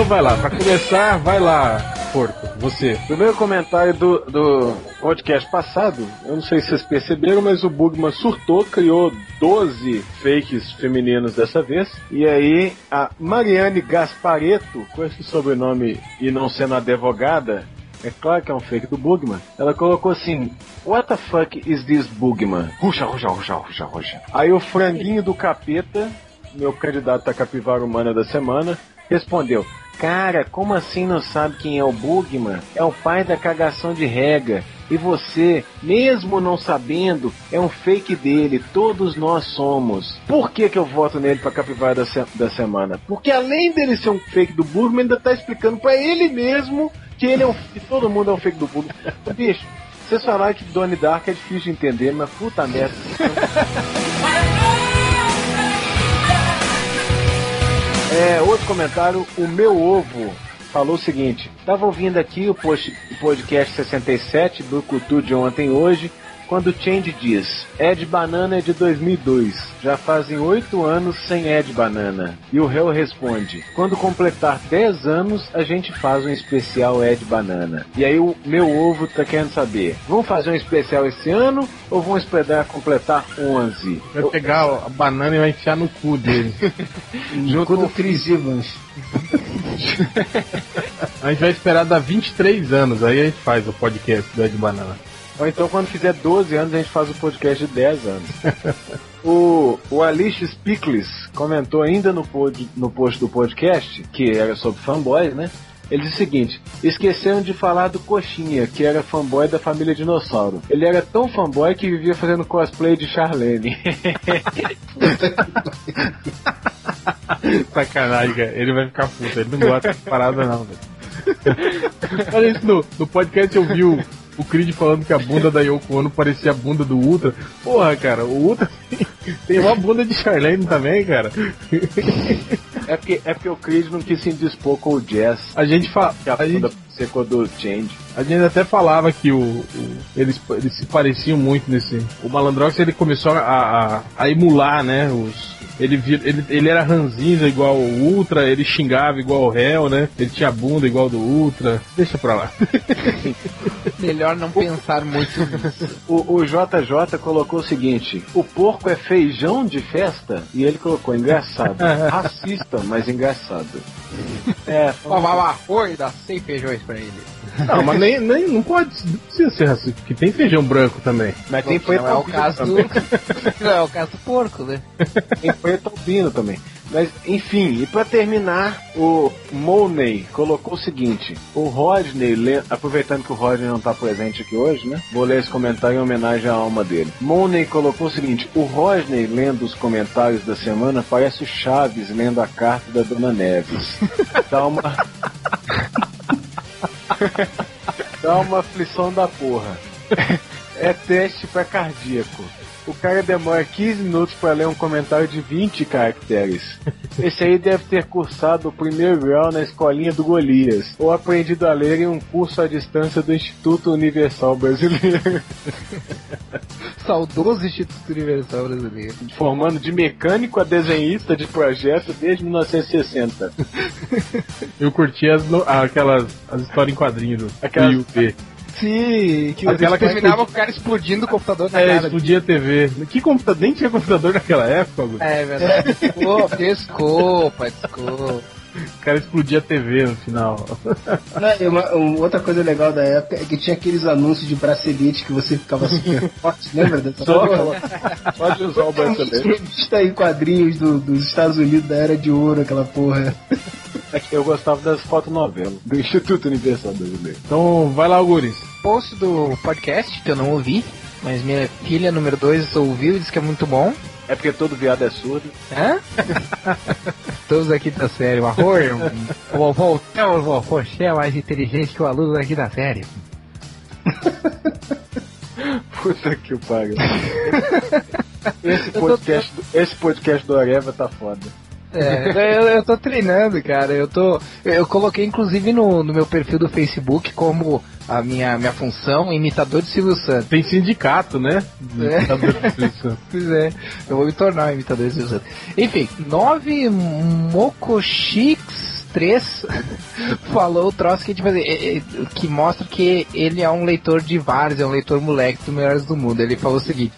Então vai lá, pra começar, vai lá, Porco, você. Primeiro comentário do, do podcast passado, eu não sei se vocês perceberam, mas o Bugman surtou, criou 12 fakes femininos dessa vez. E aí a Mariane Gaspareto, com esse sobrenome e não sendo advogada, é claro que é um fake do Bugman. Ela colocou assim: What the fuck is this Bugman? Ruxa, ruxa, ruxa, ruxa, ruxa. Aí o franguinho do capeta, meu candidato a capivara humana da semana, respondeu: Cara, como assim não sabe quem é o Bugman? É o pai da cagação de rega. E você, mesmo não sabendo, é um fake dele. Todos nós somos. Por que, que eu voto nele pra capivara da, se- da semana? Porque além dele ser um fake do Bugman, ainda tá explicando pra ele mesmo que ele é um. que todo mundo é um fake do Bugman. (laughs) Bicho, vocês falaram que Donnie Dark é difícil de entender, mas puta merda. (laughs) É, outro comentário, o meu ovo falou o seguinte: estava ouvindo aqui o, podcast 67 do Cultura de ontem e hoje, quando o Change diz Ed Banana é de 2002, já fazem oito anos sem Ed Banana. E o réu responde: quando completar 10 anos, a gente faz um especial Ed Banana. E aí o meu ovo tá querendo saber: vão fazer um especial esse ano ou vão esperar completar 11? Vai pegar a banana e vai enfiar no cu dele. (laughs) Junto com o Chris Evans. (laughs) A gente vai esperar dar 23 anos, aí a gente faz o podcast do Ed Banana. Ou então quando fizer 12 anos, a gente faz o podcast de 10 anos. (laughs) O, o Alice Pickles comentou ainda no, pod, no post do podcast, que era sobre fanboys, né? Ele disse o seguinte: esqueceram de falar do Coxinha, que era fanboy da família Dinossauro. Ele era tão fanboy que vivia fazendo cosplay de Charlene. (laughs) Sacanagem, cara. Ele vai ficar puto. Ele não gosta dessa parada, não, velho. (laughs) Olha isso, no, no podcast eu vi o, o Creed falando que a bunda da Yoko Ono parecia a bunda do Ultra. Porra, cara, o Ultra (laughs) tem, uma bunda de Charlene também, cara. é, porque, é porque o Creed não quis se indispor com o Jazz. A gente fala. A A bunda gente, secou do Change. a gente até falava que o, o- eles, eles se pareciam muito nesse. O Malandrox ele começou a, a, a emular, né? Os, ele, vir- ele, ele era ranzinza igual o Ultra, ele xingava igual o Hell, né? Ele tinha bunda igual do Ultra. Deixa pra lá. (laughs) Melhor não pensar muito nisso. O, o JJ colocou o seguinte: o porco é feijão de festa? E ele colocou engraçado. (laughs) Racista, mas engraçado. É, Ó, vai lá, oi, dá 100 feijões pra ele. Não, mas nem, nem não pode, não precisa ser racista, porque tem feijão branco também. mas tem não é o caso do. (laughs) Não é o caso do porco, né? Tem Preto Albino também. Mas, enfim, e pra terminar, o Money colocou o seguinte: o Rodney, aproveitando que o Rodney não tá presente aqui hoje, né? Vou ler esse comentário em homenagem à alma dele. Money colocou o seguinte: o Rodney lendo os comentários da semana parece o Chaves lendo a carta da Dona Neves. Dá uma. (laughs) Dá uma aflição da porra. É teste pra cardíaco. O cara demora 15 minutos pra ler um comentário de 20 caracteres. (laughs) Esse aí deve ter cursado o primeiro grau na escolinha do Golias, ou aprendido a ler em um curso à distância do Instituto Universal Brasileiro, (laughs) Saudoso Instituto Universal Brasileiro. formando de mecânico a desenhista de projeto desde 1960. (laughs) Eu curti as, aquelas as histórias em quadrinhos do Aquelas- Sim, que Aquela que terminava explodi- com o cara explodindo o computador na É, cara. explodia a TV. Que computador? Nem tinha computador naquela época, Guto. É verdade. (laughs) Desculpa, desculpa, desculpa. O cara explodia a TV no final. Não, e uma, uma outra coisa legal da época é que tinha aqueles anúncios de bracelete que você ficava super (laughs) forte, lembra dessa Só (laughs) Pode usar o bracelete. Revista aí quadrinhos do- dos Estados Unidos da Era de Ouro, aquela porra. Eu gostava das fotonovelas do Instituto Universal Brasileiro. Então, vai lá, Guris. Post do podcast, que eu não ouvi, mas minha filha número 2 ouviu e disse que é muito bom. É porque todo viado é surdo. Hã? (laughs) Todos aqui da série, o arroz. O voltamos, você é mais inteligente que o aluno aqui da série. (laughs) Puta que pariu. (laughs) Esse podcast, esse podcast do Areva tá foda. É, eu, eu tô treinando, cara. Eu tô. Eu coloquei inclusive no, no meu perfil do Facebook como a minha, minha função imitador de Silvio Santos. Tem sindicato, né? É. (laughs) Pois é, eu vou me tornar um imitador de Silvio Santos. Enfim, 9 Mokoshix 3 (laughs) falou o troço que, tipo, assim, que mostra que ele é um leitor de vários, é um leitor moleque dos melhores do mundo. Ele falou o seguinte: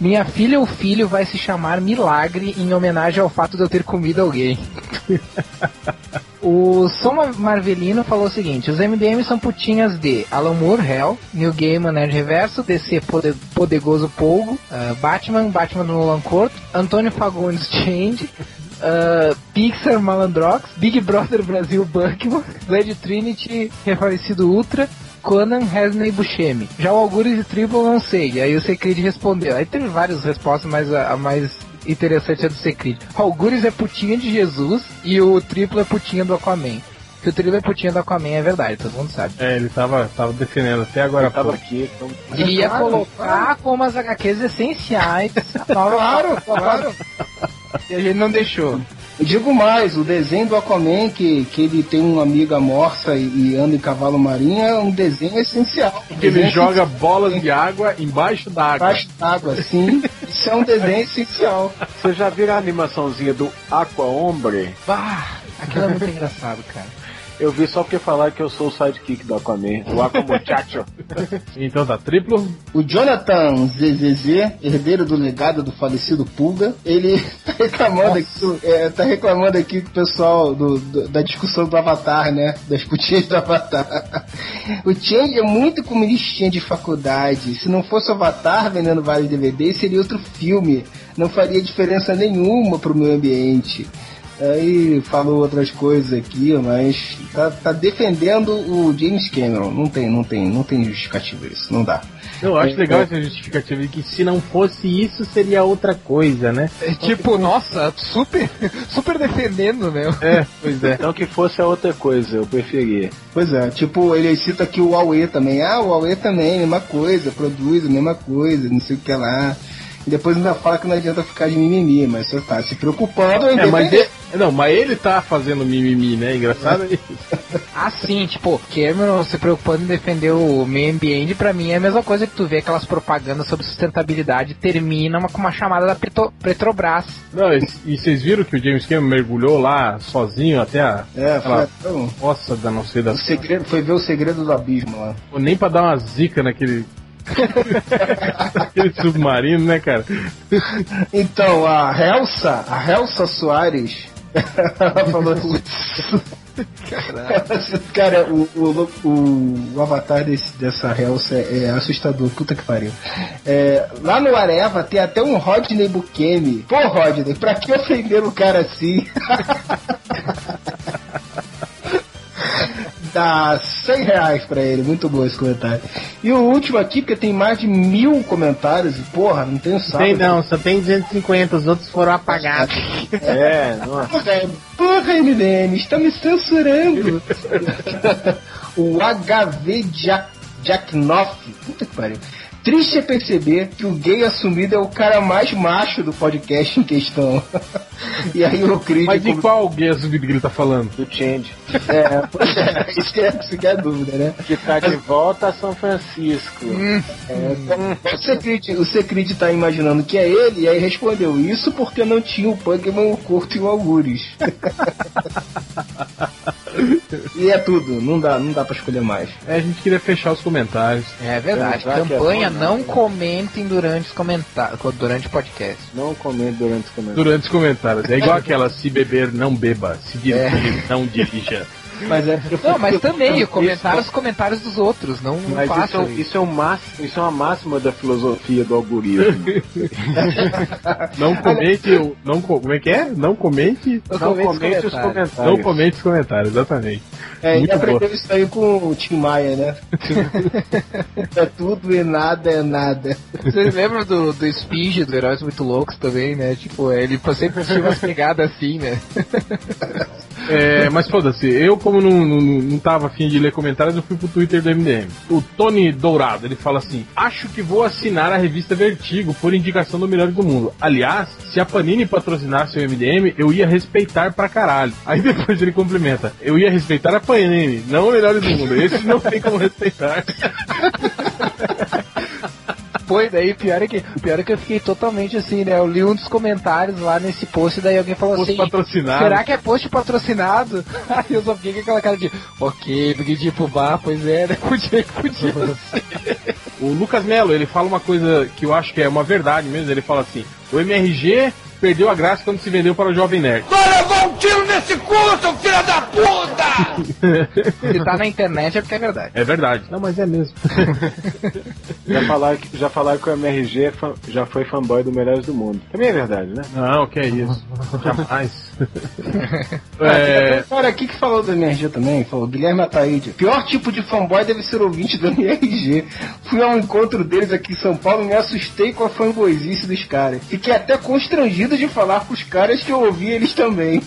Minha filha ou filho vai se chamar Milagre em homenagem ao fato de eu ter comido alguém. (laughs) O Som Marvelino falou o seguinte: os MDM são putinhas de Alan Moore, Hell, New Gaiman Nerd Reverso, DC Pode- Podegoso ah, Batman, Batman do Nolan Corto, Antônio Fagundes Change, ah, Pixar Malandrox, Big Brother Brasil Bunkman, Red Trinity, Refarecido Ultra, Conan, Resney Buscemi. Já o Algures e Triple não sei. E aí o Secret respondeu. Aí teve várias respostas, mas a, a mais interessante é do Secret. O Algures é putinha de Jesus e o Triplo é putinha do Aquaman. Que o Triplo é putinha do Aquaman é verdade, todo mundo sabe. É, ele tava, tava defendendo até agora. Eu tava aqui, então. Ele ia colocar como as HQs essenciais. (laughs) Claro, claro. E a gente não deixou. Eu digo mais, o desenho do Aquaman, que, que ele tem uma amiga morsa e, e anda em cavalo marinho, é um desenho essencial. Que ele joga bolas de água embaixo da água. Embaixo d'água, sim. Isso é um desenho essencial. Você já viu a animaçãozinha do Aqua Hombre? Bah, aquilo é muito (laughs) engraçado, cara. Eu vi só porque falaram que eu sou o sidekick do Aquaman, o Aqua Muchacho. (laughs) Então tá, triplo. O Jonathan ZZZ, herdeiro do legado do falecido Pulga, ele (laughs) tá reclamando aqui, é, tá reclamando aqui com o pessoal do- do- da discussão do Avatar, né? Das putinhas do Avatar. O Change é muito comunistinha de faculdade. Se não fosse o Avatar vendendo vários DVDs, seria outro filme. Não faria diferença nenhuma pro meio ambiente. Aí falou outras coisas aqui, mas tá, tá defendendo o James Cameron. Não tem, não tem, não tem justificativa isso, não dá. Eu acho É, legal é. essa justificativa de que se não fosse isso, seria outra coisa, né? É tipo, nossa, super, (laughs) super defendendo, né? É, pois é. Então que fosse a outra coisa, eu preferia. Pois é, tipo, ele cita aqui o Huawei também. Ah, o Huawei também, mesma coisa, produz a mesma coisa, não sei o que lá. E depois ainda fala que não adianta ficar de mimimi, mas você tá se preocupando em É, mas ele, não, mas ele tá fazendo mimimi, né? Engraçado é isso. (laughs) Ah, sim, tipo, Cameron se preocupando em defender o meio ambiente, pra mim é a mesma coisa que tu vê aquelas propagandas sobre sustentabilidade termina uma- com uma chamada da Petro- Petrobras. Não, e, e vocês viram que o James Cameron mergulhou lá sozinho até a É, foi, aquela então, fossa da não sei da. o segredo, foi ver o segredo do abismo lá. Nem pra dar uma zica naquele. Aquele submarino, né, cara? Então, a Helsa, a Helsa Soares, (laughs) ela falou assim. Cara, o, o, o, o avatar desse, dessa Helsa é, é assustador, puta que pariu. É, lá no Areva tem até um Rodney Bukemi. Pô, Rodney, pra que ofender o cara assim? (laughs) Dá 100 reais pra ele, muito bom esse comentário. E o último aqui, porque tem mais de mil comentários, e porra, não tenho saldo. Tem não, só tem 250, os outros foram apagados. É, nossa. Porra, porra, MDM, está me censurando. (laughs) o HV Jack, Jacknoff. Puta que pariu. Triste é perceber que o gay assumido é o cara mais macho do podcast em questão. (laughs) e aí o crítico. Mas de qual gay subido que ele tá falando? Do Change. É, pois é, (laughs) isso que é, isso que é a dúvida, né? Que tá de volta a São Francisco. O Secret, o Secret tá imaginando que é ele, e aí respondeu isso porque não tinha o Pokémon o Curto e o Algures. (laughs) (laughs) e é tudo, não dá, não dá pra escolher mais. É, a gente queria fechar os comentários. É verdade. Que é Campanha bom, não né? comentem durante os comentários, durante o podcast. Não comente durante os comentários. Durante os comentários. É igual aquela, se beber, não beba. Se dirigir, não dirija. Mas é. Não, mas também, o comentário os comentários dos outros, não Mas isso, façam é, isso. isso é um máximo, isso é uma máxima da filosofia do algoritmo. (laughs) Não comente, o- não, co- como é que é? Não comente, Não comente os comente os comentários. comentários. não comente os comentários, exatamente. É, e Muito aprendeu isso aí com o Tim Maia, né? (laughs) é tudo e nada é nada. Vocês lembram do, do Speed, do Heróis Muito Loucos também, né? Tipo, ele sempre tinha umas pegadas assim, né? (laughs) É, mas foda-se, eu como não, não, não tava afim de ler comentários, eu fui pro Twitter do MDM. O Tony Dourado, ele fala assim: Acho que vou assinar a revista Vertigo por indicação do Melhores do Mundo. Aliás, se a Panini patrocinasse o MDM, eu ia respeitar pra caralho. (laughs) Aí depois ele complementa: Eu ia respeitar a Panini, não o Melhores do Mundo. Esse não tem como respeitar. (laughs) Foi, daí pior é que pior é que eu fiquei totalmente assim, né? Eu li um dos comentários lá nesse post, daí alguém falou Post assim. patrocinado. Será que é post patrocinado? (laughs) Aí eu só fiquei com aquela cara de ok, porque tipo, bah, pois é, né? (laughs) Podia, podia ser. O Lucas Melo, ele fala uma coisa que eu acho que é uma verdade mesmo. Ele fala assim: o MRG perdeu a graça quando se vendeu para o Jovem Nerd. (laughs) Se tá na internet é porque é verdade. É verdade. Não, mas é mesmo. (laughs) Já falaram, que, já falaram que o MRG é já foi fanboy do Melhores do Mundo. Também é verdade, né? Não, que é isso. (laughs) Jamais. é, cara aqui que falou do MRG também, falou Guilherme Ataíde. Pior tipo de fanboy deve ser ouvinte do MRG. Fui a um encontro deles aqui em São Paulo e me assustei com a fanboyzice dos caras. Fiquei até constrangido de falar com os caras que eu ouvi eles também.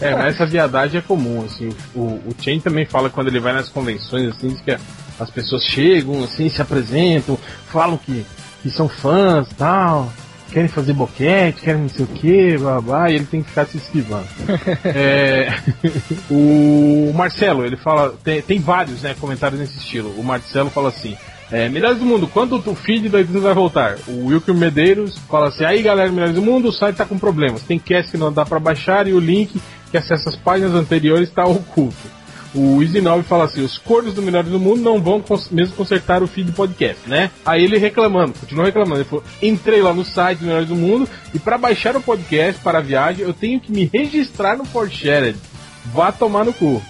É, mas essa viadagem é comum, assim. O, o Chen também fala quando ele vai nas convenções, assim, que as pessoas chegam, assim, se apresentam, falam que, que são fãs tal. querem fazer boquete, querem não sei o que, blá, blá, e ele tem que ficar se esquivando. (laughs) É, o Marcelo, ele fala, tem, tem vários né, comentários nesse estilo. O Marcelo fala assim. É, Melhores do Mundo, quando o feed do iTunes vai voltar? O Wilker Medeiros fala assim: aí galera, Melhores do Mundo, o site tá com problemas. Tem cast que não dá pra baixar e o link que acessa as páginas anteriores está oculto. O Easy 9 fala assim: os cornos do Melhores do Mundo não vão cons- mesmo consertar o feed do podcast, né? Aí ele reclamando, continua reclamando. Ele falou: entrei lá no site do Melhores do Mundo e para baixar o podcast para a viagem eu tenho que me registrar no Forshared. Vá tomar no cu.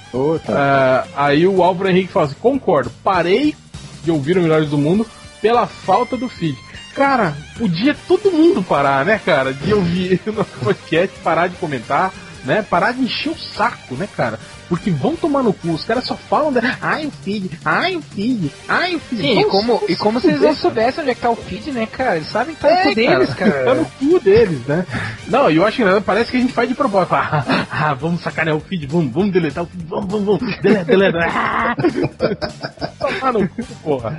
Ah, aí o Álvaro Henrique fala assim: concordo, parei de ouvir o Melhores do Mundo pela falta do feed. Cara, podia todo mundo parar, né, cara? De ouvir (laughs) o nosso podcast, parar de comentar, né? Parar de encher o saco, né, cara? Porque vão tomar no cu, os caras só falam de. Ai, o feed, ai, o feed, ai, o feed. Sim, e como, se e como se eles não cara. soubessem onde é que tá o feed, né, cara? Eles sabem que tá no É, cu deles, cara. Tá no cu deles, né? Não, e eu acho que né, parece que a gente faz de propósito. Ah, (laughs) ah, vamos sacanear o feed, vamos, vamos deletar o feed, vamos, vamos, vamos. Deleta, deleta. (laughs) Ah! Tomar no cu, porra.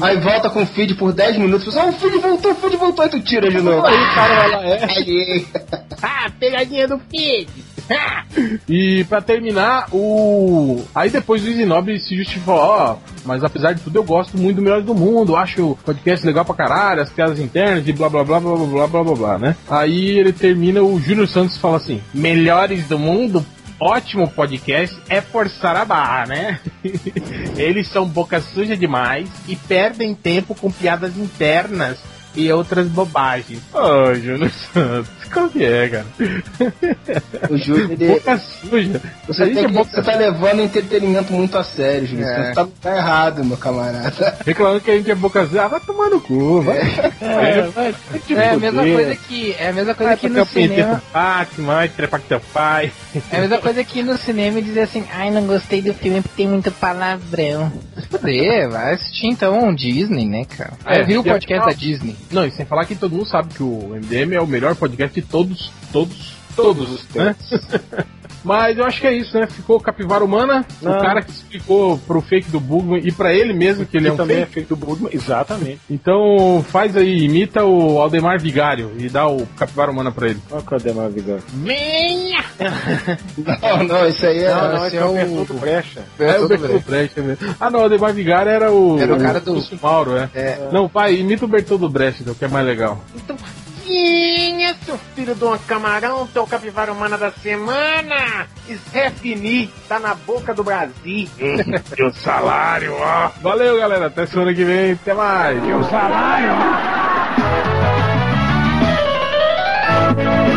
Aí volta com o feed por 10 minutos, pessoal, o feed voltou, o feed voltou, e tu tira de novo. Aí o cara vai lá, é. Aí, (laughs) Ah, pegadinha do feed. (laughs) E pra terminar, o. Aí depois o Isinobre se justificou, ó, mas apesar de tudo eu gosto muito do Melhores do Mundo, acho o podcast legal pra caralho, as piadas internas e blá blá blá blá blá blá blá blá blá, né? Aí ele termina, o Júnior Santos fala assim: Melhores do Mundo? Ótimo podcast, é forçar a barra, né? (laughs) Eles são boca suja demais e perdem tempo com piadas internas e outras bobagens. Ô, Júnior Santos, qual que é, cara? o Júlio, ele, Boca suja. você, A gente tem é que, boca você tá levando entretenimento muito a sério, Júlio. É. Você tá, tá errado, meu camarada. Reclamando que a gente é boca suja. Ah, vai tomar no cu, vai. É, vai, vai te É a mesma coisa que. É a mesma coisa Vai que no cinema. Fátima, vai trepar com teu pai. É a mesma coisa que no cinema e dizer assim, ai, não gostei do filme porque tem muito palavrão. Poder, vai assistir então um Disney, né, cara? É, eu vi o e podcast da Disney. Não, e sem falar que todo mundo sabe que o MDM é o melhor podcast de todos, todos, todos, né? (laughs) Mas eu acho que é isso, né? Ficou Capivara Humana, Não. o cara que explicou pro fake do Bugman e pra ele mesmo que ele é um também é fake. feito do Budman, exatamente. Então faz aí, imita o Aldemar Vigário e dá o Capivara Humana pra ele. Olha o Ademar Vigor. Minha. (laughs) Não, não, isso aí é. Não, não, esse é é o o- Bertoldo do Brecha. É o Bertoldo Brecht mesmo. Ah não, o Aldemar Vigário era o. Era o cara do- Lúcio Mauro, é. É. Não, pai, imita o Bertoldo Brecht, então, que é mais legal. Então, minha, seu filho de uma camarão, teu capivara humana da semana. Esrefini, tá na boca do Brasil. E o salário, ó. Valeu, galera. Até semana que vem. Até mais. E o salário, ó.